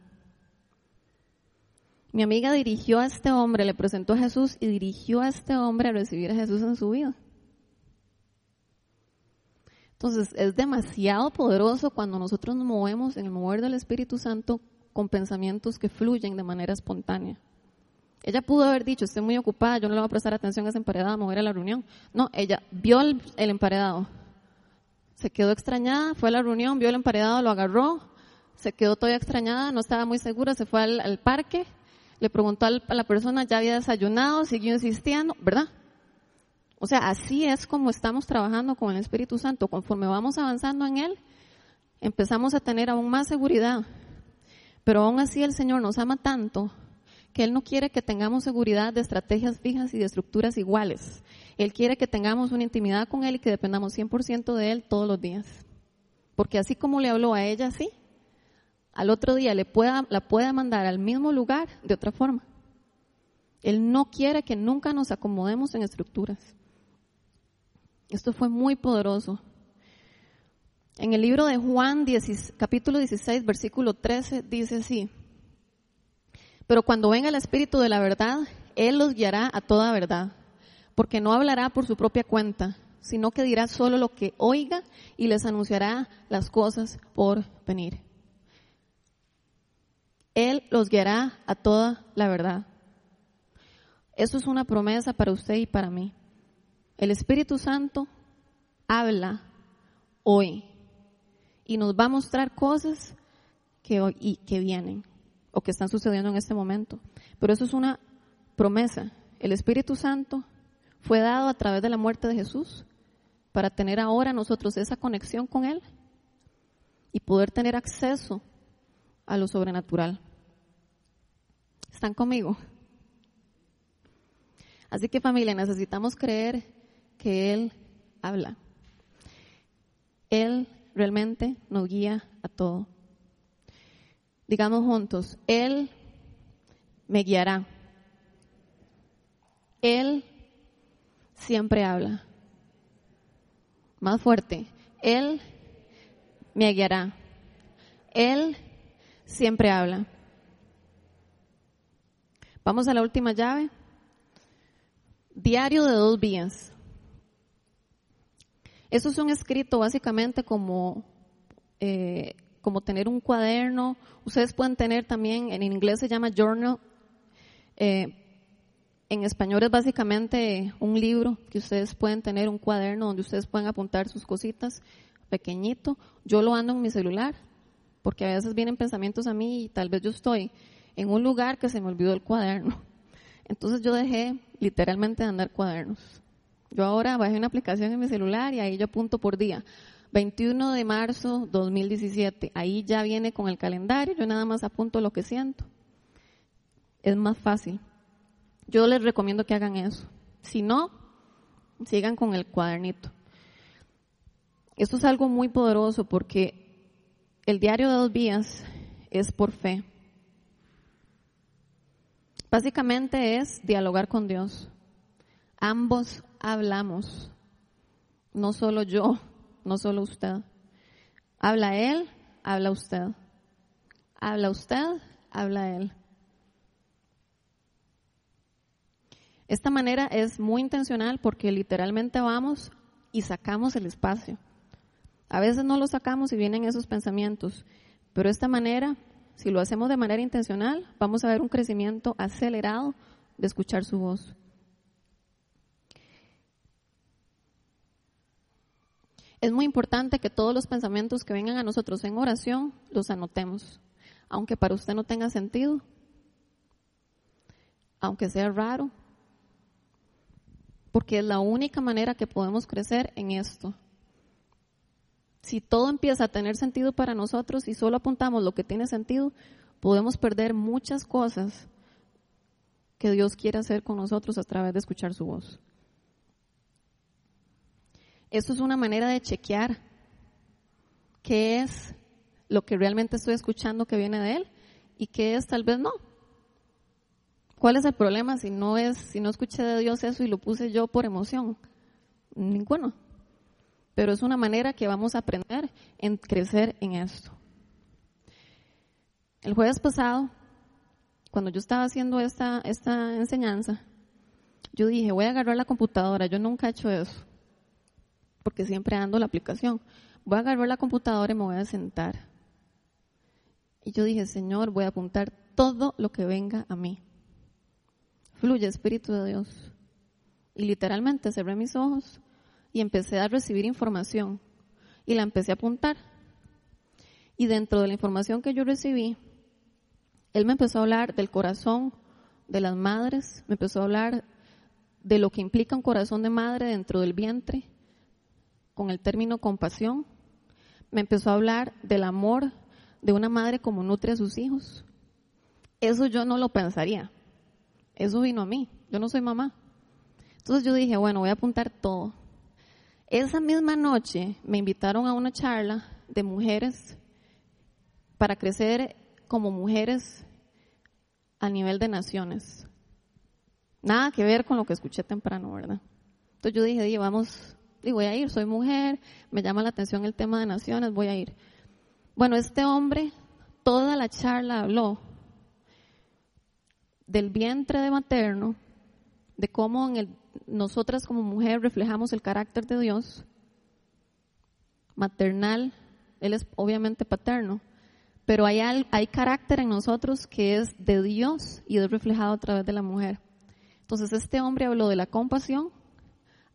Mi amiga dirigió a este hombre, le presentó a Jesús y dirigió a este hombre a recibir a Jesús en su vida. Entonces es demasiado poderoso cuando nosotros nos movemos en el mover del Espíritu Santo con pensamientos que fluyen de manera espontánea. Ella pudo haber dicho, estoy muy ocupada, yo no le voy a prestar atención a ese emparedado, a ir a la reunión. No, ella vio el, emparedado, se quedó extrañada, fue a la reunión, vio el emparedado, lo agarró, se quedó todavía extrañada, no estaba muy segura, se fue al, parque, le preguntó a la persona, ya había desayunado, siguió insistiendo, ¿verdad? O sea, así es como estamos trabajando con el Espíritu Santo. Conforme vamos avanzando en Él, empezamos a tener aún más seguridad pero aún así el Señor nos ama tanto que Él no quiere que tengamos seguridad de estrategias fijas y de estructuras iguales. Él quiere que tengamos una intimidad con Él y que dependamos 100% de Él todos los días. Porque así como le habló a ella, sí, al otro día le pueda, la pueda mandar al mismo lugar de otra forma. Él no quiere que nunca nos acomodemos en estructuras. Esto fue muy poderoso. En el libro de Juan, capítulo 16, versículo 13, dice así, pero cuando venga el Espíritu de la verdad, Él los guiará a toda verdad, porque no hablará por su propia cuenta, sino que dirá solo lo que oiga y les anunciará las cosas por venir. Él los guiará a toda la verdad. Eso es una promesa para usted y para mí. El Espíritu Santo habla hoy y nos va a mostrar cosas que, vienen o que están sucediendo en este momento. Pero eso es una promesa. El Espíritu Santo fue dado a través de la muerte de Jesús para tener ahora nosotros esa conexión con Él y poder tener acceso a lo sobrenatural. ¿Están conmigo? Así que familia, necesitamos creer que Él habla. Él realmente nos guía a todo. Digamos juntos, Él me guiará. Él siempre habla. Más fuerte, Él me guiará. Él siempre habla. Vamos a la última llave. Diario de dos vías. Eso es un escrito básicamente como, eh, como tener un cuaderno. Ustedes pueden tener también, en inglés se llama journal. Eh, en español es básicamente un libro que ustedes pueden tener, un cuaderno donde ustedes pueden apuntar sus cositas, pequeñito. Yo lo ando en mi celular, porque a veces vienen pensamientos a mí y tal vez yo estoy en un lugar que se me olvidó el cuaderno. Entonces yo dejé literalmente de andar cuadernos. Yo ahora bajé una aplicación en mi celular y ahí yo apunto por día. 21 de marzo 2017. Ahí ya viene con el calendario, yo nada más apunto lo que siento. Es más fácil. Yo les recomiendo que hagan eso. Si no, sigan con el cuadernito. Esto es algo muy poderoso porque el diario de dos vías es por fe. Básicamente es dialogar con Dios. Ambos hablamos, no solo yo, no solo usted. Habla Él, habla usted. Habla usted, habla Él. Esta manera es muy intencional porque literalmente vamos y sacamos el espacio. A veces no lo sacamos y vienen esos pensamientos, pero esta manera, si lo hacemos de manera intencional, vamos a ver un crecimiento acelerado de escuchar su voz. Es muy importante que todos los pensamientos que vengan a nosotros en oración los anotemos, aunque para usted no tenga sentido, aunque sea raro, porque es la única manera que podemos crecer en esto. Si todo empieza a tener sentido para nosotros y solo apuntamos lo que tiene sentido, podemos perder muchas cosas que Dios quiere hacer con nosotros a través de escuchar su voz. Esto es una manera de chequear qué es lo que realmente estoy escuchando que viene de Él y qué es tal vez no. ¿Cuál es el problema si no es, si no escuché de Dios eso y lo puse yo por emoción? Ninguno. Pero es una manera que vamos a aprender en crecer en esto. El jueves pasado, cuando yo estaba haciendo esta, esta enseñanza, yo dije, voy a agarrar la computadora, yo nunca he hecho eso porque siempre ando la aplicación. Voy a agarrar la computadora y me voy a sentar. Y yo dije, Señor, voy a apuntar todo lo que venga a mí. Fluye, Espíritu de Dios. Y literalmente cerré mis ojos y empecé a recibir información. Y la empecé a apuntar. Y dentro de la información que yo recibí, Él me empezó a hablar del corazón de las madres, me empezó a hablar de lo que implica un corazón de madre dentro del vientre, con el término compasión, me empezó a hablar del amor de una madre como nutre a sus hijos. Eso yo no lo pensaría. Eso vino a mí. Yo no soy mamá. Entonces yo dije, bueno, voy a apuntar todo. Esa misma noche me invitaron a una charla de mujeres para crecer como mujeres a nivel de naciones. Nada que ver con lo que escuché temprano, ¿verdad? Entonces yo dije, vamos y voy a ir, soy mujer, me llama la atención el tema de naciones, voy a ir. Bueno, este hombre, toda la charla habló del vientre de materno, de cómo en el, nosotras como mujer reflejamos el carácter de Dios, maternal, él es obviamente paterno, pero hay, hay carácter en nosotros que es de Dios y es reflejado a través de la mujer. Entonces este hombre habló de la compasión,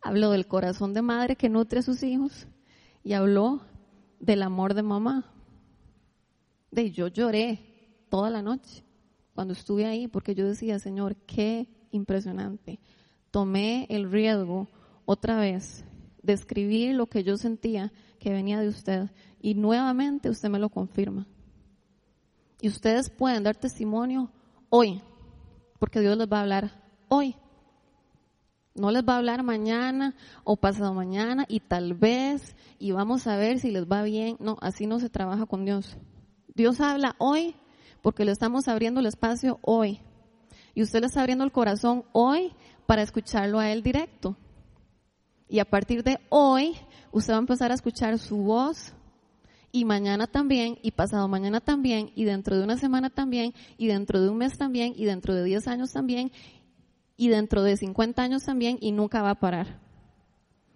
habló del corazón de madre que nutre a sus hijos y habló del amor de mamá. De yo lloré toda la noche cuando estuve ahí porque yo decía, Señor, qué impresionante. Tomé el riesgo otra vez de escribir lo que yo sentía que venía de usted y nuevamente usted me lo confirma. Y ustedes pueden dar testimonio hoy, porque Dios les va a hablar hoy No les va a hablar mañana o pasado mañana y tal vez y vamos a ver si les va bien. No, así no se trabaja con Dios. Dios habla hoy porque le estamos abriendo el espacio hoy. Y usted le está abriendo el corazón hoy para escucharlo a Él directo. Y a partir de hoy, usted va a empezar a escuchar su voz y mañana también, y pasado mañana también, y dentro de una semana también, y dentro de un mes también, y dentro de 10 años también, y dentro de 50 años también, y nunca va a parar.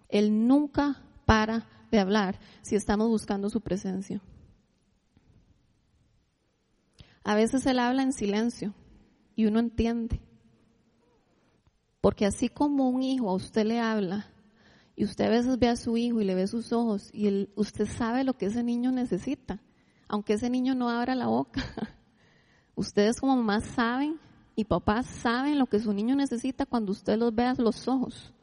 Él nunca para de hablar si estamos buscando su presencia. A veces Él habla en silencio y uno entiende. Porque así como un hijo a usted le habla, y usted a veces ve a su hijo y le ve sus ojos, y usted sabe lo que ese niño necesita, aunque ese niño no abra la boca. Ustedes como mamás saben y papás saben lo que su niño necesita cuando usted los ve a los ojos,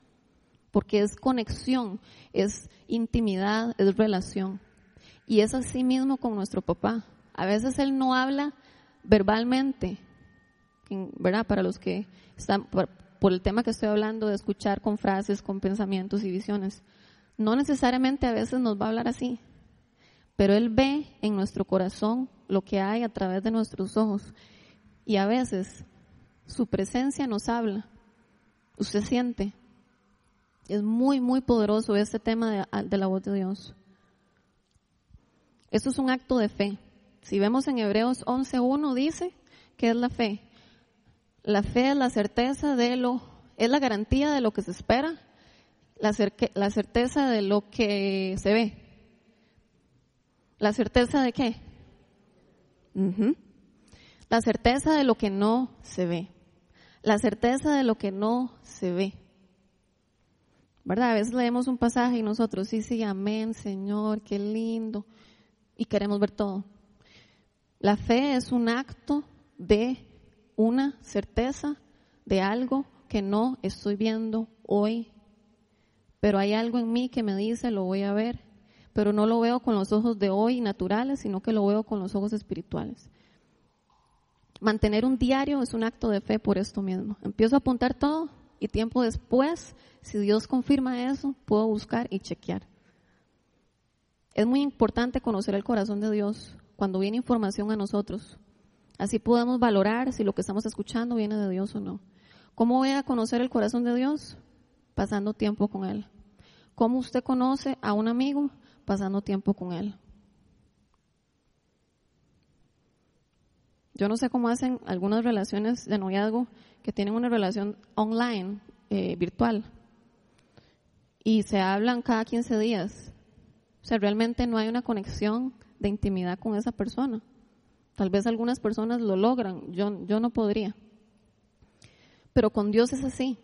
porque es conexión, es intimidad, es relación. Y es así mismo con nuestro papá. A veces él no habla verbalmente, ¿verdad? Para los que están, por, el tema que estoy hablando de escuchar con frases, con pensamientos y visiones. No necesariamente a veces nos va a hablar así, pero Él ve en nuestro corazón lo que hay a través de nuestros ojos. Y a veces su presencia nos habla. Usted siente. Es muy, muy poderoso este tema de, la voz de Dios. Esto es un acto de fe. Si vemos en Hebreos 11.1 dice que es la fe. La fe es la certeza de lo, es la garantía de lo que se espera, la, la certeza de lo que se ve. ¿La certeza de qué? La certeza de lo que no se ve. La certeza de lo que no se ve. ¿Verdad? A veces leemos un pasaje y nosotros, sí, sí, amén, Señor, qué lindo. Y queremos ver todo. La fe es un acto de una certeza de algo que no estoy viendo hoy, pero hay algo en mí que me dice lo voy a ver, pero no lo veo con los ojos de hoy naturales, sino que lo veo con los ojos espirituales. Mantener un diario es un acto de fe por esto mismo. Empiezo a apuntar todo y tiempo después, si Dios confirma eso, puedo buscar y chequear. Es muy importante conocer el corazón de Dios cuando viene información a nosotros. Así podemos valorar si lo que estamos escuchando viene de Dios o no. ¿Cómo voy a conocer el corazón de Dios? Pasando tiempo con Él. ¿Cómo usted conoce a un amigo? Pasando tiempo con Él. Yo no sé cómo hacen algunas relaciones de noviazgo que tienen una relación online, eh, virtual, y se hablan cada 15 días. O sea, realmente no hay una conexión de intimidad con esa persona. Tal vez algunas personas lo logran, yo, yo no podría. Pero con Dios es así,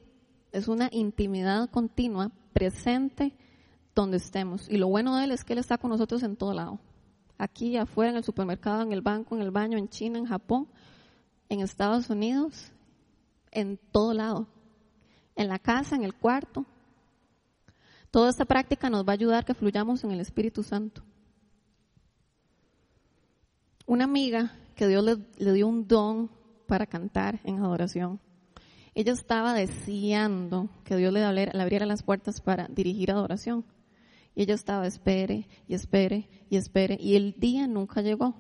es una intimidad continua, presente donde estemos. Y lo bueno de Él es que Él está con nosotros en todo lado. Aquí, afuera, en el supermercado, en el banco, en el baño, en China, en Japón, en Estados Unidos, en todo lado. En la casa, en el cuarto. Toda esta práctica nos va a ayudar que fluyamos en el Espíritu Santo una amiga que Dios le, dio un don para cantar en adoración. Ella estaba deseando que Dios le, abriera las puertas para dirigir adoración. Y ella estaba, espere y espere y espere. Y el día nunca llegó.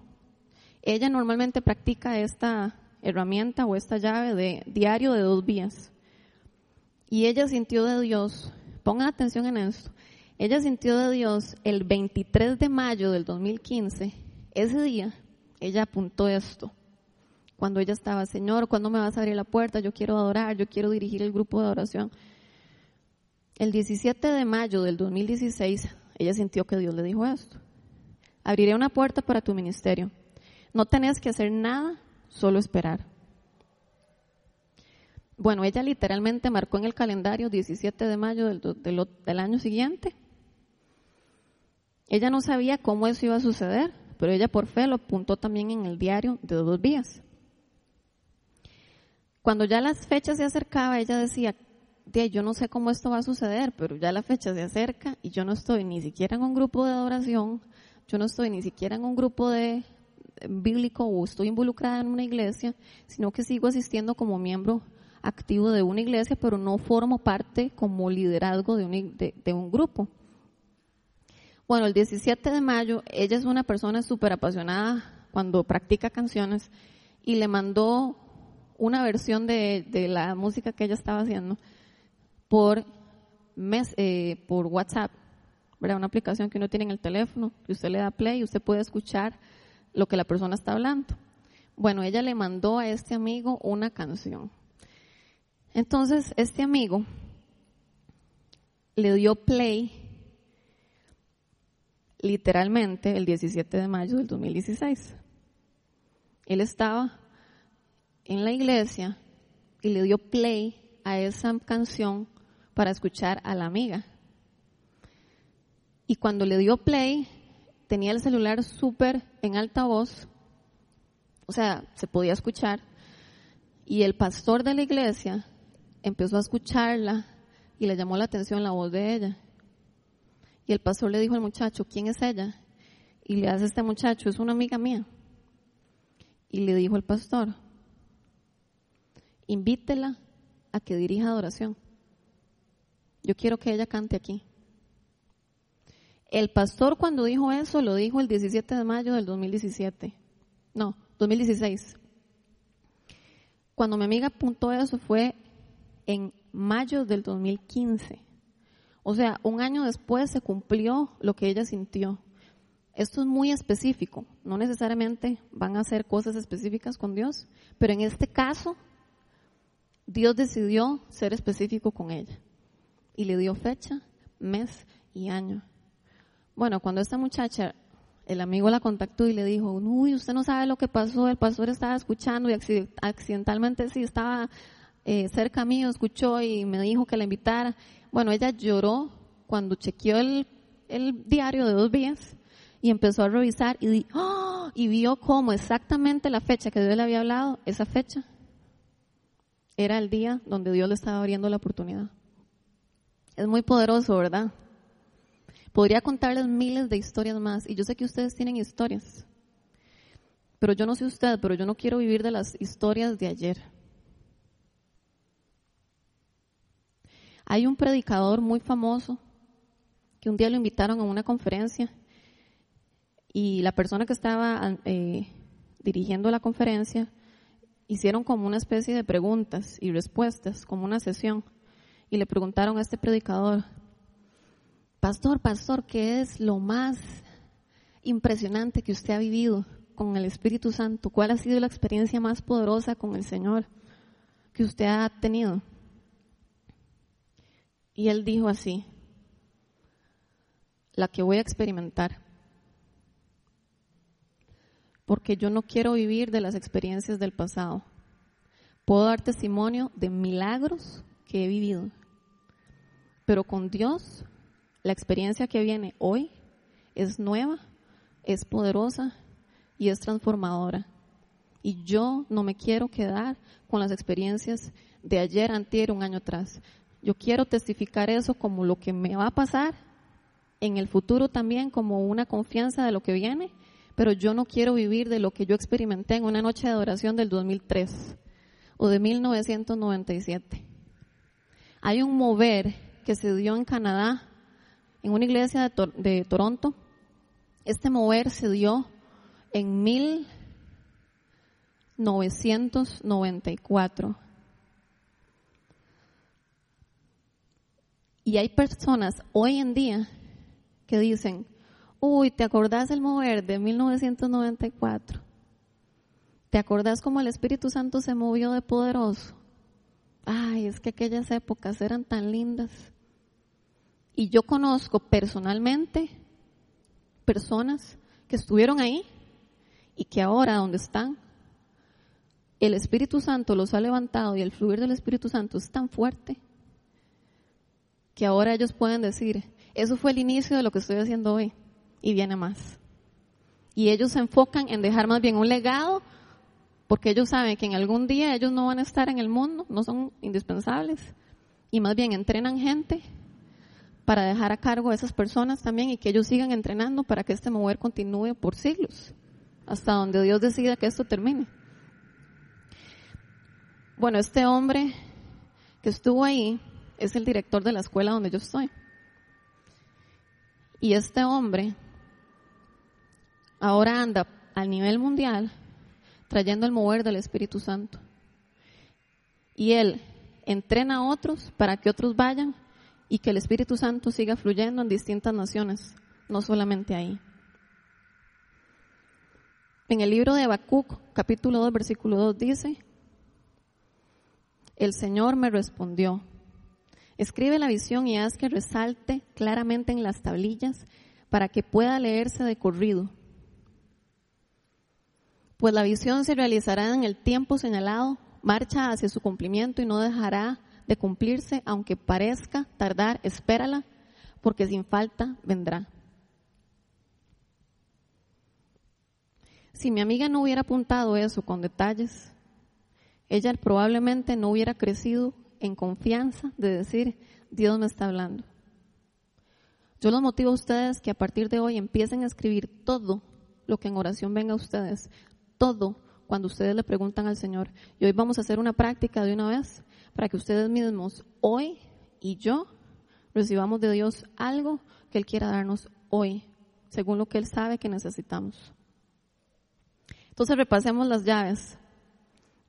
Ella normalmente practica esta herramienta o esta llave de diario de dos vías. Y ella sintió de Dios, pongan atención en esto, ella sintió de Dios el 23 de mayo del 2015, ese día, ella apuntó esto. Cuando ella estaba, Señor, ¿cuándo me vas a abrir la puerta? Yo quiero adorar, yo quiero dirigir el grupo de adoración. El 17 de mayo del 2016, ella sintió que Dios le dijo esto. Abriré una puerta para tu ministerio. No tenés que hacer nada, solo esperar. Bueno, ella literalmente marcó en el calendario 17 de mayo del, del, año siguiente. Ella no sabía cómo eso iba a suceder, pero ella por fe lo apuntó también en el diario de dos días. Cuando ya las fechas se acercaba, ella decía, yo no sé cómo esto va a suceder, pero ya la fecha se acerca y yo no estoy ni siquiera en un grupo de adoración, yo no estoy ni siquiera en un grupo de bíblico o estoy involucrada en una iglesia, sino que sigo asistiendo como miembro activo de una iglesia, pero no formo parte como liderazgo de un, de, un grupo. Bueno, el 17 de mayo, ella es una persona súper apasionada cuando practica canciones y le mandó una versión de, de la música que ella estaba haciendo por, mes, eh, por WhatsApp, ¿verdad? Una aplicación que uno tiene en el teléfono, que usted le da play y usted puede escuchar lo que la persona está hablando. Bueno, ella le mandó a este amigo una canción. Entonces, este amigo le dio play literalmente el 17 de mayo del 2016. Él estaba en la iglesia y le dio play a esa canción para escuchar a la amiga. Y cuando le dio play, tenía el celular súper en alta voz, o sea, se podía escuchar, y el pastor de la iglesia empezó a escucharla y le llamó la atención la voz de ella. Y el pastor le dijo al muchacho, ¿quién es ella? Y le hace este muchacho, es una amiga mía. Y le dijo el pastor, invítela a que dirija adoración. Yo quiero que ella cante aquí. El pastor cuando dijo eso lo dijo el 17 de mayo del 2017. No, 2016. Cuando mi amiga apuntó eso fue en mayo del 2015. O sea, un año después se cumplió lo que ella sintió. Esto es muy específico, no necesariamente van a hacer cosas específicas con Dios, pero en este caso Dios decidió ser específico con ella y le dio fecha, mes y año. Bueno, cuando esta muchacha, el amigo la contactó y le dijo, uy, usted no sabe lo que pasó, el pastor estaba escuchando y accidentalmente sí estaba eh, cerca mío, escuchó y me dijo que la invitara. Bueno, ella lloró cuando chequeó el, diario de dos días y empezó a revisar y, ¡oh! y vio cómo exactamente la fecha que Dios le había hablado, esa fecha, era el día donde Dios le estaba abriendo la oportunidad. Es muy poderoso, ¿verdad? Podría contarles miles de historias más y yo sé que ustedes tienen historias. Pero yo no sé usted, pero yo no quiero vivir de las historias de ayer. Hay un predicador muy famoso que un día lo invitaron a una conferencia y la persona que estaba eh, dirigiendo la conferencia hicieron como una especie de preguntas y respuestas, como una sesión, y le preguntaron a este predicador, Pastor, pastor, ¿qué es lo más impresionante que usted ha vivido con el Espíritu Santo? ¿Cuál ha sido la experiencia más poderosa con el Señor que usted ha tenido? Y él dijo así, la que voy a experimentar, porque yo no quiero vivir de las experiencias del pasado. Puedo dar testimonio de milagros que he vivido, pero con Dios la experiencia que viene hoy es nueva, es poderosa y es transformadora. Y yo no me quiero quedar con las experiencias de ayer, antier, un año atrás. Yo quiero testificar eso como lo que me va a pasar en el futuro también, como una confianza de lo que viene, pero yo no quiero vivir de lo que yo experimenté en una noche de adoración del 2003 o de 1997. Hay un mover que se dio en Canadá en una iglesia de, Toronto. Este mover se dio en 1994. Y hay personas hoy en día que dicen, uy, ¿te acordás del mover de 1994? ¿Te acordás cómo el Espíritu Santo se movió de poderoso? Ay, es que aquellas épocas eran tan lindas. Y yo conozco personalmente personas que estuvieron ahí y que ahora donde están, el Espíritu Santo los ha levantado y el fluir del Espíritu Santo es tan fuerte que ahora ellos pueden decir, eso fue el inicio de lo que estoy haciendo hoy y viene más. Y ellos se enfocan en dejar más bien un legado porque ellos saben que en algún día ellos no van a estar en el mundo, no son indispensables y más bien entrenan gente para dejar a cargo a esas personas también y que ellos sigan entrenando para que este mover continúe por siglos, hasta donde Dios decida que esto termine. Bueno, este hombre que estuvo ahí es el director de la escuela donde yo estoy. Y este hombre ahora anda al nivel mundial trayendo el mover del Espíritu Santo. Y él entrena a otros para que otros vayan y que el Espíritu Santo siga fluyendo en distintas naciones, no solamente ahí. En el libro de Habacuc, capítulo 2, versículo 2 dice, el Señor me respondió, escribe la visión y haz que resalte claramente en las tablillas para que pueda leerse de corrido. Pues la visión se realizará en el tiempo señalado, marcha hacia su cumplimiento y no dejará de cumplirse, aunque parezca tardar, espérala, porque sin falta vendrá. Si mi amiga no hubiera apuntado eso con detalles, ella probablemente no hubiera crecido en confianza de decir, Dios me está hablando. Yo los motivo a ustedes que a partir de hoy empiecen a escribir todo lo que en oración venga a ustedes, todo cuando ustedes le preguntan al Señor. Y hoy vamos a hacer una práctica de una vez para que ustedes mismos hoy y yo recibamos de Dios algo que Él quiera darnos hoy, según lo que Él sabe que necesitamos. Entonces repasemos las llaves.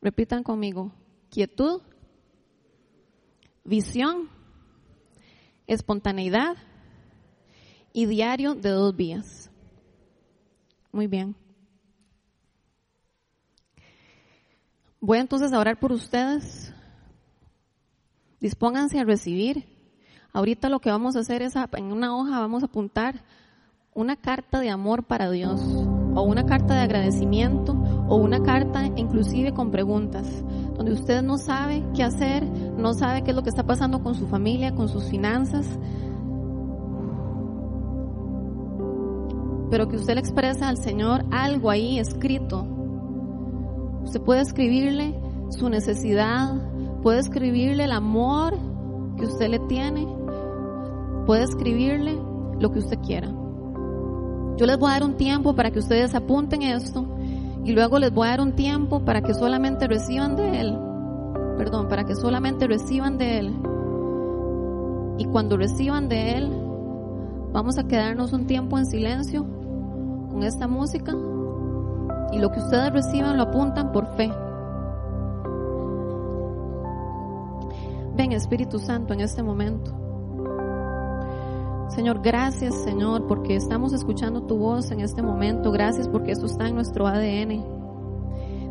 Repitan conmigo. Quietud, visión, espontaneidad y diario de dos vías. Muy bien. Voy entonces a orar por ustedes. Dispónganse a recibir. Ahorita lo que vamos a hacer es, en una hoja vamos a apuntar una carta de amor para Dios, o una carta de agradecimiento, o una carta inclusive con preguntas, donde usted no sabe qué hacer, no sabe qué es lo que está pasando con su familia, con sus finanzas, pero que usted le exprese al Señor algo ahí escrito Usted puede escribirle su necesidad, puede escribirle el amor que usted le tiene, puede escribirle lo que usted quiera. Yo les voy a dar un tiempo para que ustedes apunten esto y luego les voy a dar un tiempo para que solamente reciban de Él, perdón, para que solamente reciban de Él. Y cuando reciban de Él, vamos a quedarnos un tiempo en silencio con esta música y lo que ustedes reciban lo apuntan por fe. Ven Espíritu Santo en este momento. Señor, gracias Señor porque estamos escuchando tu voz en este momento. Gracias porque esto está en nuestro ADN.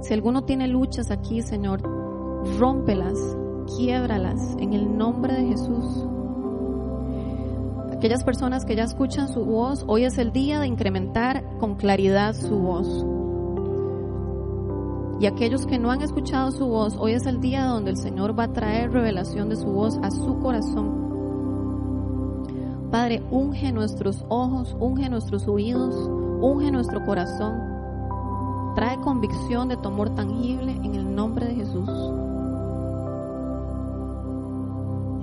Si alguno tiene luchas aquí, Señor, rómpelas, quiébralas en el nombre de Jesús. Aquellas personas que ya escuchan su voz, hoy es el día de incrementar con claridad su voz. Y aquellos que no han escuchado su voz, hoy es el día donde el Señor va a traer revelación de su voz a su corazón. Padre, unge nuestros ojos, unge nuestros oídos, unge nuestro corazón. Trae convicción de tu amor tangible en el nombre de Jesús.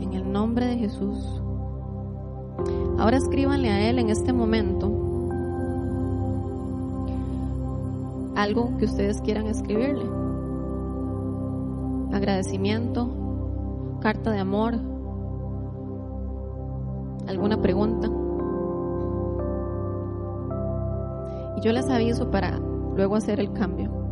En el nombre de Jesús. Ahora escríbanle a Él en este momento algo que ustedes quieran escribirle. Agradecimiento, carta de amor, alguna pregunta. Y yo les aviso para luego hacer el cambio.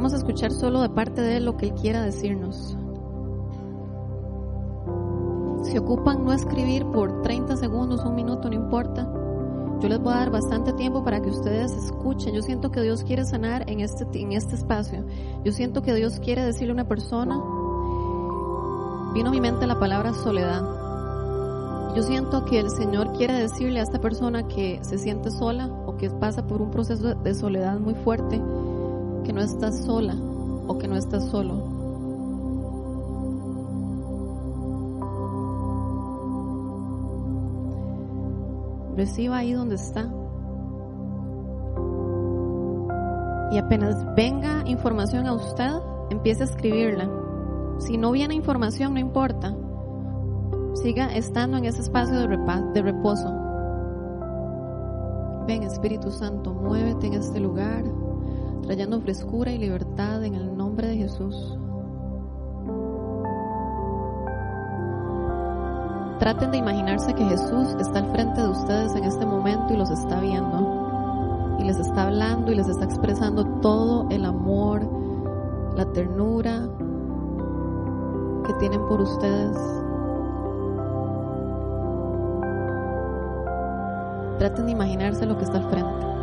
Vamos a escuchar solo de parte de Él lo que Él quiera decirnos. Si ocupan no escribir por 30 segundos, un minuto, no importa. Yo les voy a dar bastante tiempo para que ustedes escuchen. Yo siento que Dios quiere sanar en este, en este espacio. Yo siento que Dios quiere decirle a una persona, vino a mi mente la palabra soledad. Yo siento que el Señor quiere decirle a esta persona que se siente sola o que pasa por un proceso de soledad muy fuerte, que no estás sola o que no estás solo. Reciba ahí donde está. Y apenas venga información a usted, empiece a escribirla. Si no viene información, no importa. Siga estando en ese espacio de, reposo. Ven Espíritu Santo, muévete en este lugar, trayendo frescura y libertad en el nombre de Jesús. Traten de imaginarse que Jesús está al frente de ustedes en este momento y los está viendo. Y les está hablando y les está expresando todo el amor, la ternura que tienen por ustedes. Traten de imaginarse lo que está al frente.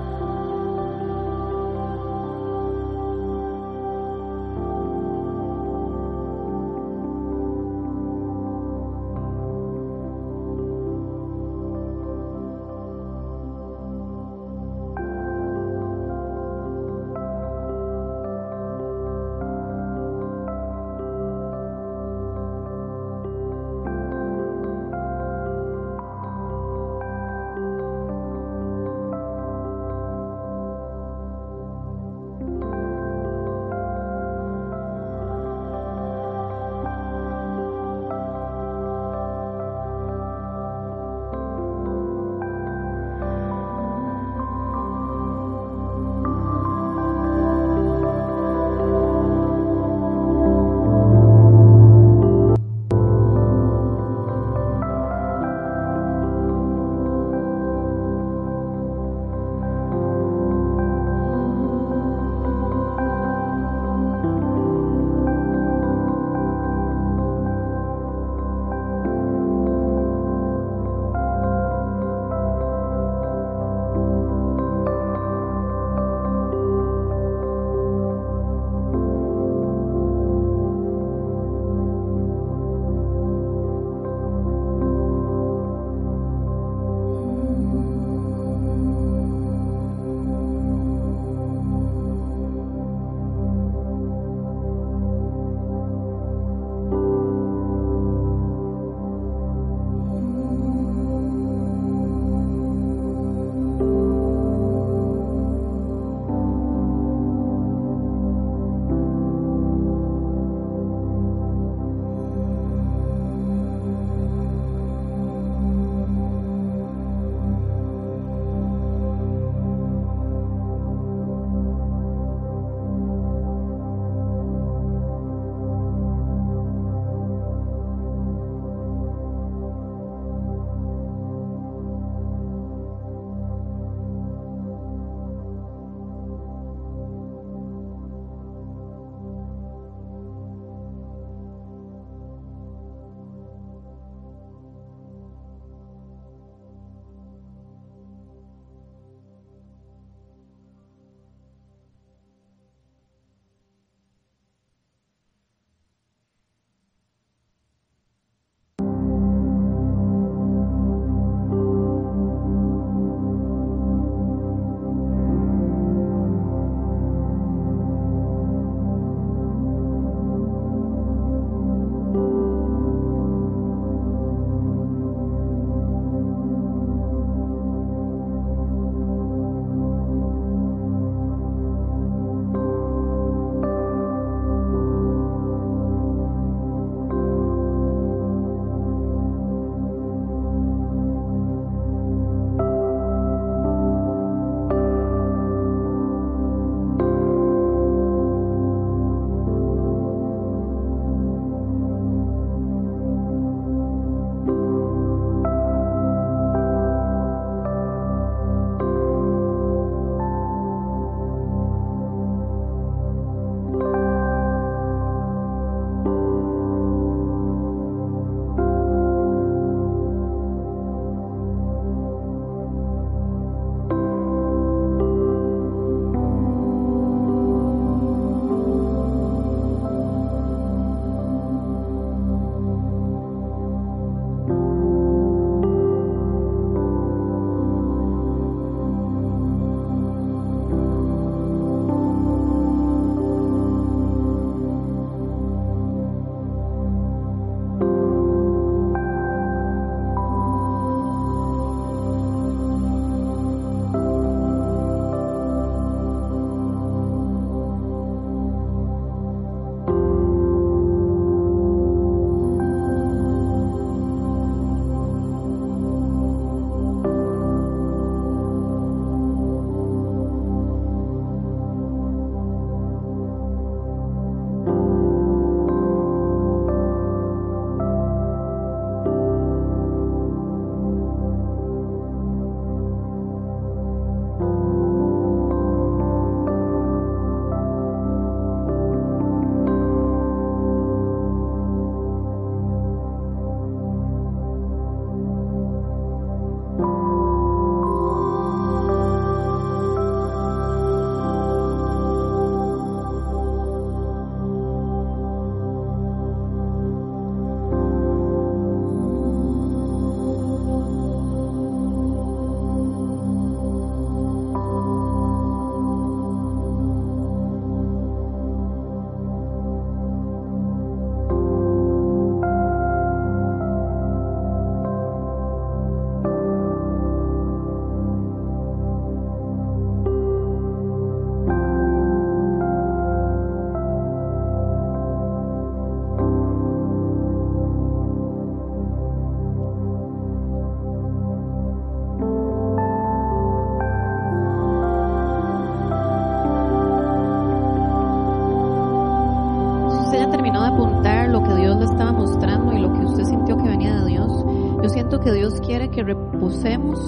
Que reposemos,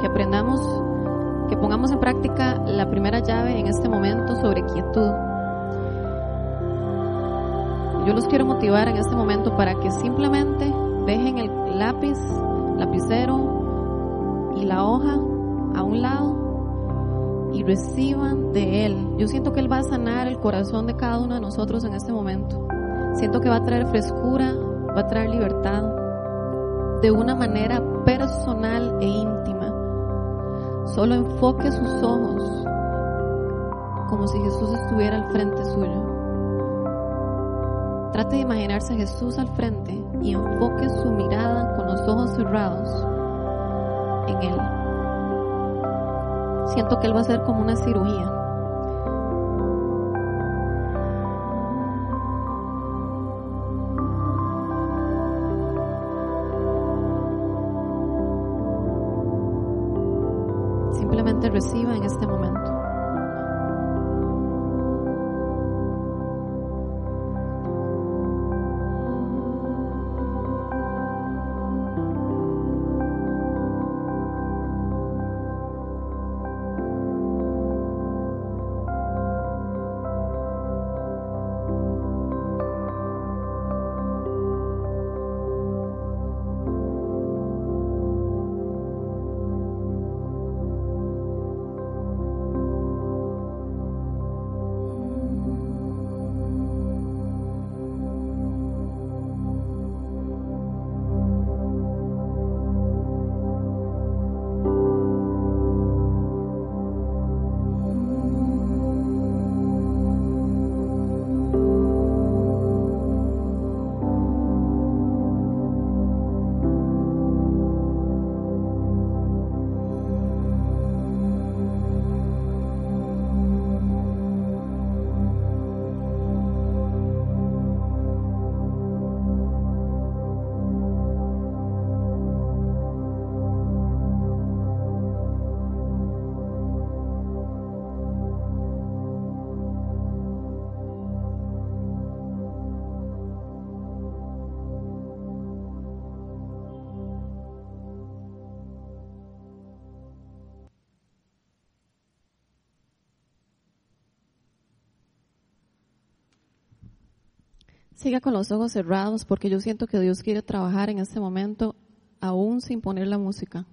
que aprendamos, que pongamos en práctica la primera llave en este momento sobre quietud. Yo los quiero motivar en este momento para que simplemente dejen el lápiz, lapicero y la hoja a un lado y reciban de Él. Yo siento que Él va a sanar el corazón de cada uno de nosotros en este momento. Siento que va a traer frescura, va a traer libertad de una manera personal e íntima. Solo enfoque sus ojos como si Jesús estuviera al frente suyo. Trate de imaginarse a Jesús al frente y enfoque su mirada con los ojos cerrados en Él. Siento que Él va a ser como una cirugía. Simplemente reciba en este Siga con los ojos cerrados porque yo siento que Dios quiere trabajar en este momento aún sin poner la música.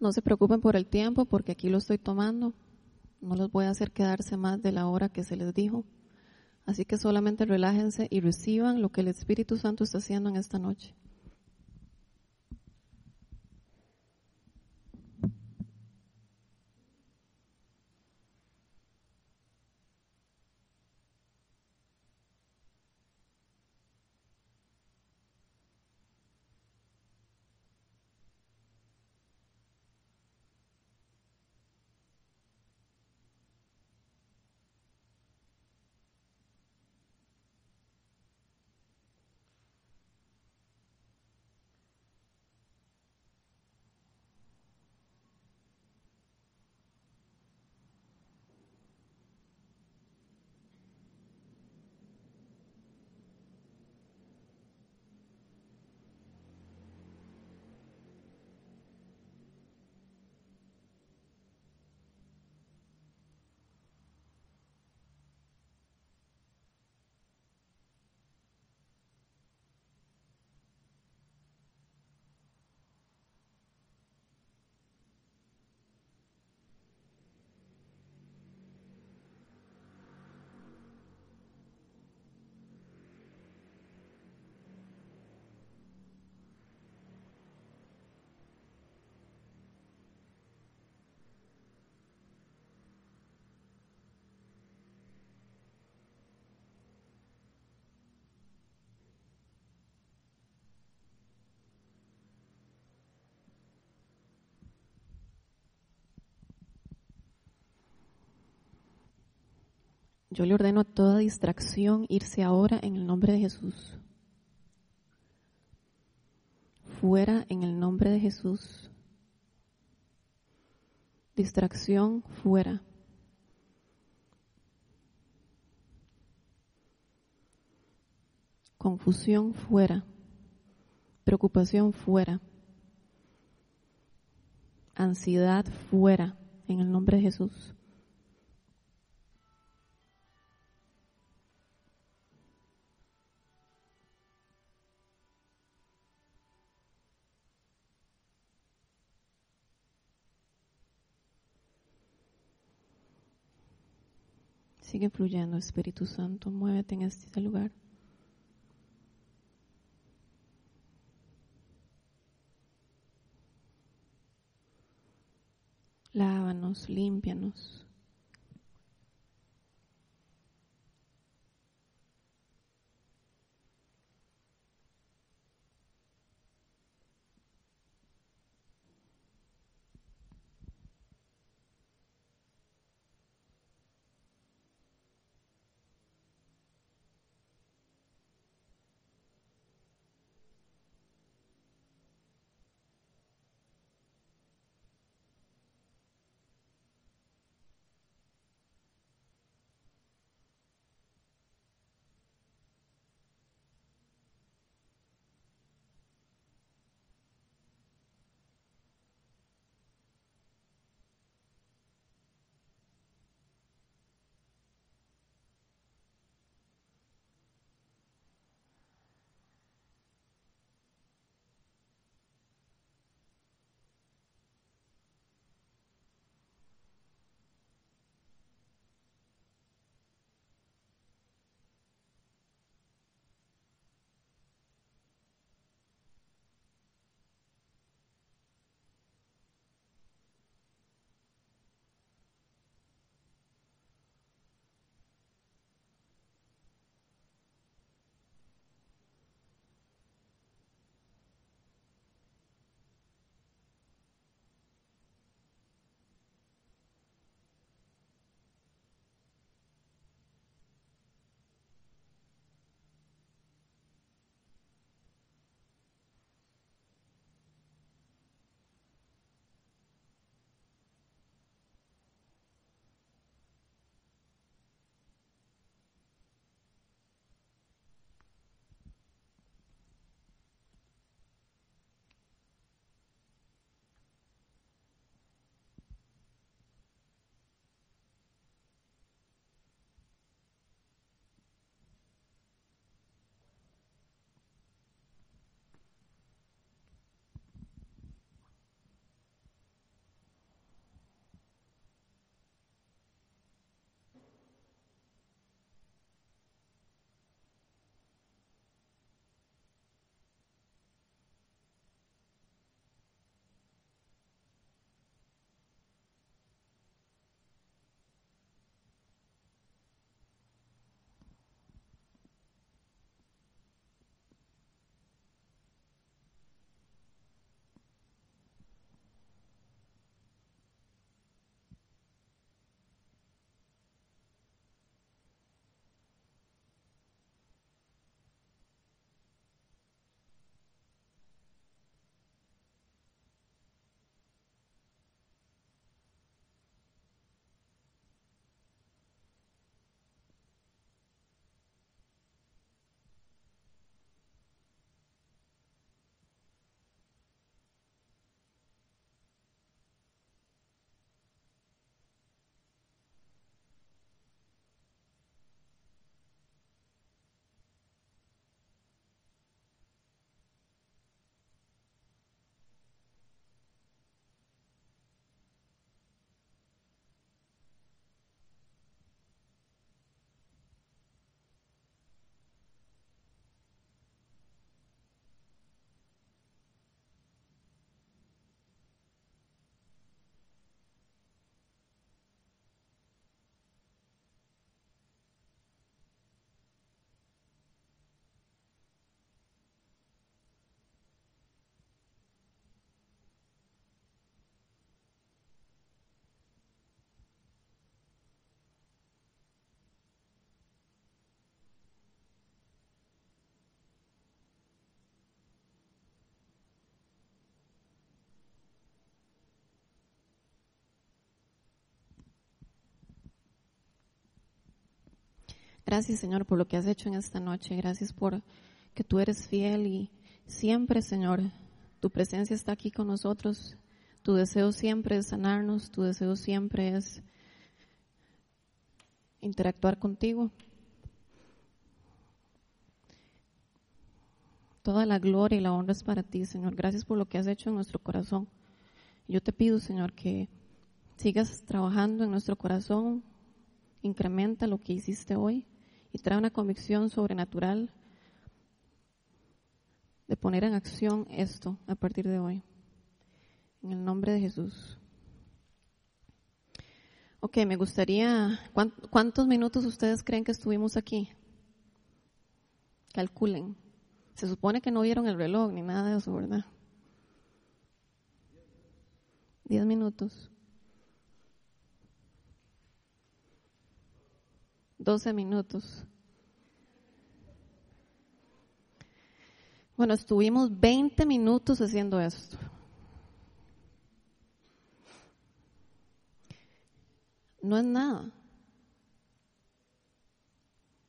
No se preocupen por el tiempo porque aquí lo estoy tomando. No los voy a hacer quedarse más de la hora que se les dijo. Así que solamente relájense y reciban lo que el Espíritu Santo está haciendo en esta noche. Yo le ordeno a toda distracción irse ahora en el nombre de Jesús. Fuera en el nombre de Jesús. Distracción fuera. Confusión fuera. Preocupación fuera. Ansiedad fuera en el nombre de Jesús. Sigue fluyendo, Espíritu Santo. Muévete en este lugar. Lávanos, límpianos. Gracias, Señor, por lo que has hecho en esta noche. Gracias por que tú eres fiel y siempre, Señor, tu presencia está aquí con nosotros. Tu deseo siempre es sanarnos, tu deseo siempre es interactuar contigo. Toda la gloria y la honra es para ti, Señor. Gracias por lo que has hecho en nuestro corazón. Yo te pido, Señor, que sigas trabajando en nuestro corazón, incrementa lo que hiciste hoy y trae una convicción sobrenatural de poner en acción esto a partir de hoy. En el nombre de Jesús. Ok, me gustaría, ¿cuántos minutos ustedes creen que estuvimos aquí? Calculen. Se supone que no vieron el reloj ni nada de eso, ¿verdad? Diez minutos. Doce minutos. Bueno, estuvimos 20 minutos haciendo esto. No es nada.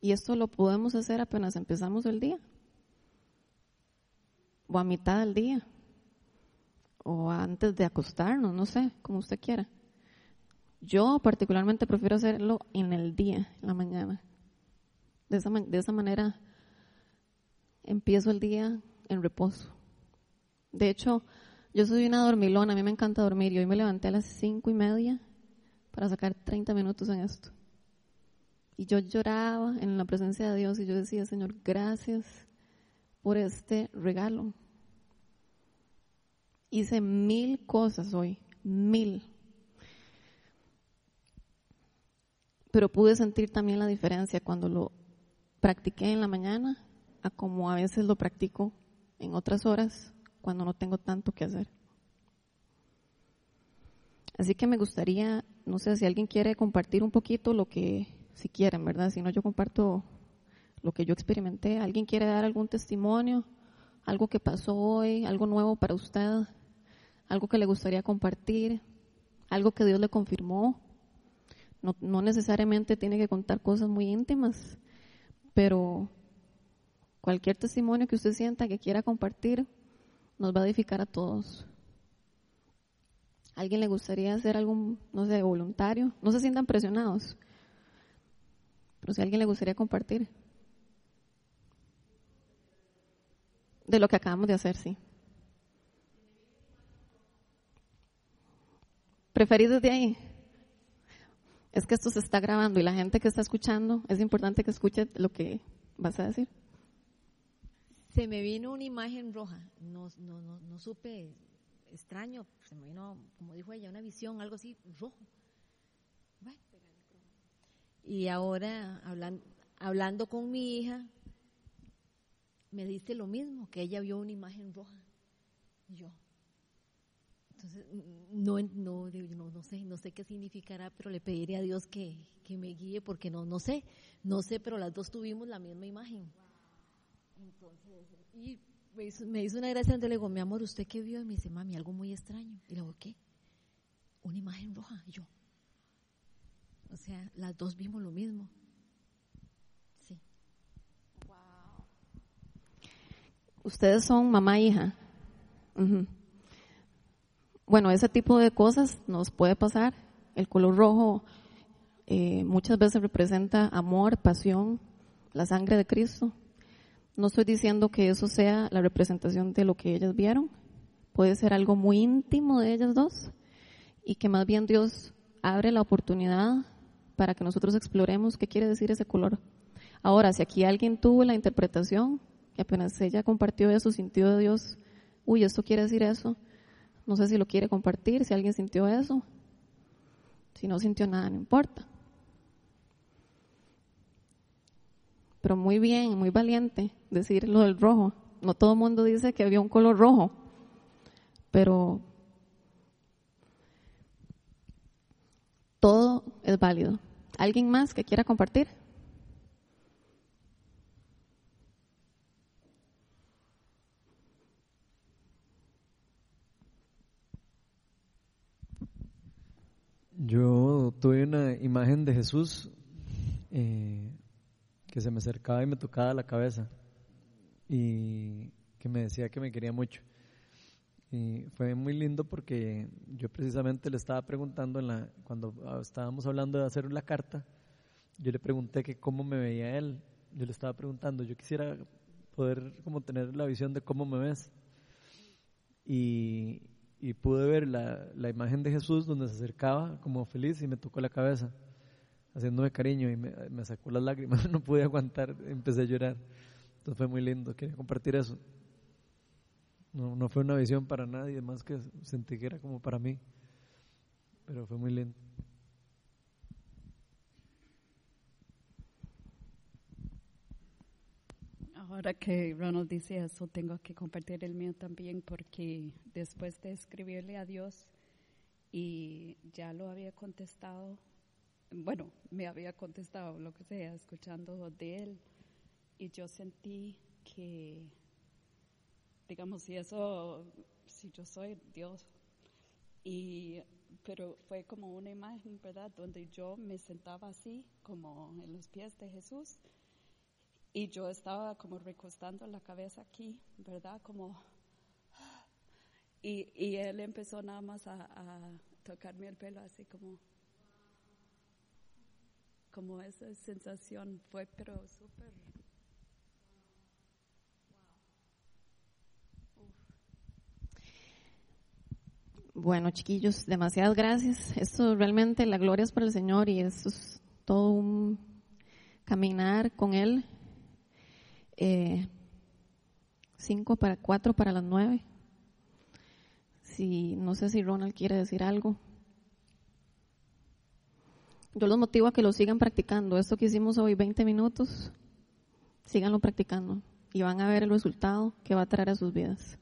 Y esto lo podemos hacer apenas empezamos el día o a mitad del día, o antes de acostarnos, no sé, como usted quiera. Yo particularmente prefiero hacerlo en el día, en la mañana. De esa, de esa manera empiezo el día en reposo. De hecho, yo soy una dormilona, a mí me encanta dormir y hoy me levanté a las cinco y media para sacar 30 minutos en esto. Y yo lloraba en la presencia de Dios y yo decía, Señor, gracias por este regalo. Hice mil cosas hoy, mil. Pero pude sentir también la diferencia cuando lo practiqué en la mañana a como a veces lo practico en otras horas cuando no tengo tanto que hacer. Así que me gustaría, no sé si alguien quiere compartir un poquito lo que, si quieren, ¿verdad? Si no, yo comparto lo que yo experimenté. ¿Alguien quiere dar algún testimonio? Algo que pasó hoy, algo nuevo para usted algo que le gustaría compartir, algo que Dios le confirmó. No, necesariamente tiene que contar cosas muy íntimas, pero cualquier testimonio que usted sienta que quiera compartir nos va a edificar a todos. ¿Alguien le gustaría hacer algún, no sé, voluntario? No se sientan presionados, pero si a alguien le gustaría compartir. De lo que acabamos de hacer, sí. ¿Preferís desde ahí? Es que esto se está grabando y la gente que está escuchando, es importante que escuche lo que vas a decir. Se me vino una imagen roja, no, no, no, no supe, extraño, se me vino, como dijo ella, una visión, algo así, rojo. Y ahora, hablando, hablando con mi hija, me dice lo mismo, que ella vio una imagen roja. Yo, entonces, no, no, no, no, sé, no sé qué significará, pero le pediré a Dios que, que, me guíe porque no, no sé, no sé, pero las dos tuvimos la misma imagen. Entonces, y me hizo, me hizo una gracia donde le digo, mi amor, ¿usted qué vio? Y me dice, mami, algo muy extraño. Y le digo, ¿qué? Una imagen roja. Y yo, o sea, las dos vimos lo mismo. Sí. Wow. Ustedes son mamá e hija. Uh bueno, ese tipo de cosas nos puede pasar. El color rojo eh, muchas veces representa amor, pasión, la sangre de Cristo. No estoy diciendo que eso sea la representación de lo que ellas vieron. Puede ser algo muy íntimo de ellas dos y que más bien Dios abre la oportunidad para que nosotros exploremos qué quiere decir ese color. Ahora, si aquí alguien tuvo la interpretación, que apenas ella compartió eso, sintió de Dios, uy, esto quiere decir eso, no sé si lo quiere compartir, si alguien sintió eso. Si no sintió nada, no importa. Pero muy bien, muy valiente decir lo del rojo. No todo el mundo dice que había un color rojo, pero todo es válido. ¿Alguien más que quiera compartir? Yo tuve una imagen de Jesús eh, que se me acercaba y me tocaba la cabeza y que me decía que me quería mucho. Y fue muy lindo porque yo precisamente le estaba preguntando en la, cuando estábamos hablando de hacer la carta, yo le pregunté que cómo me veía él. Yo le estaba preguntando, yo quisiera poder como tener la visión de cómo me ves. Y, y pude ver la, la, imagen de Jesús donde se acercaba como feliz y me tocó la cabeza, haciéndome cariño y me, sacó las lágrimas, no pude aguantar, empecé a llorar. Entonces fue muy lindo, quería compartir eso. No, no fue una visión para nadie, más que sentí que era como para mí, pero fue muy lindo. Ahora que Ronald dice eso, tengo que compartir el mío también porque después de escribirle a Dios y ya lo había contestado, bueno, me había contestado lo que sea, escuchando de él, y yo sentí que, digamos, si eso, si yo soy Dios, y, pero fue como una imagen, ¿verdad?, donde yo me sentaba así, como en los pies de Jesús y yo estaba como recostando la cabeza aquí, ¿verdad? Como... Y, y él empezó nada más a, tocarme el pelo así como... Como esa sensación fue, pero súper... Bueno, chiquillos, demasiadas gracias. Esto realmente, la gloria es para el Señor y esto es todo un caminar con Él eh, cinco para cuatro para las nueve. Si no sé si Ronald quiere decir algo. Yo los motivo a que lo sigan practicando. Esto que hicimos hoy, 20 minutos, síganlo practicando y van a ver el resultado que va a traer a sus vidas.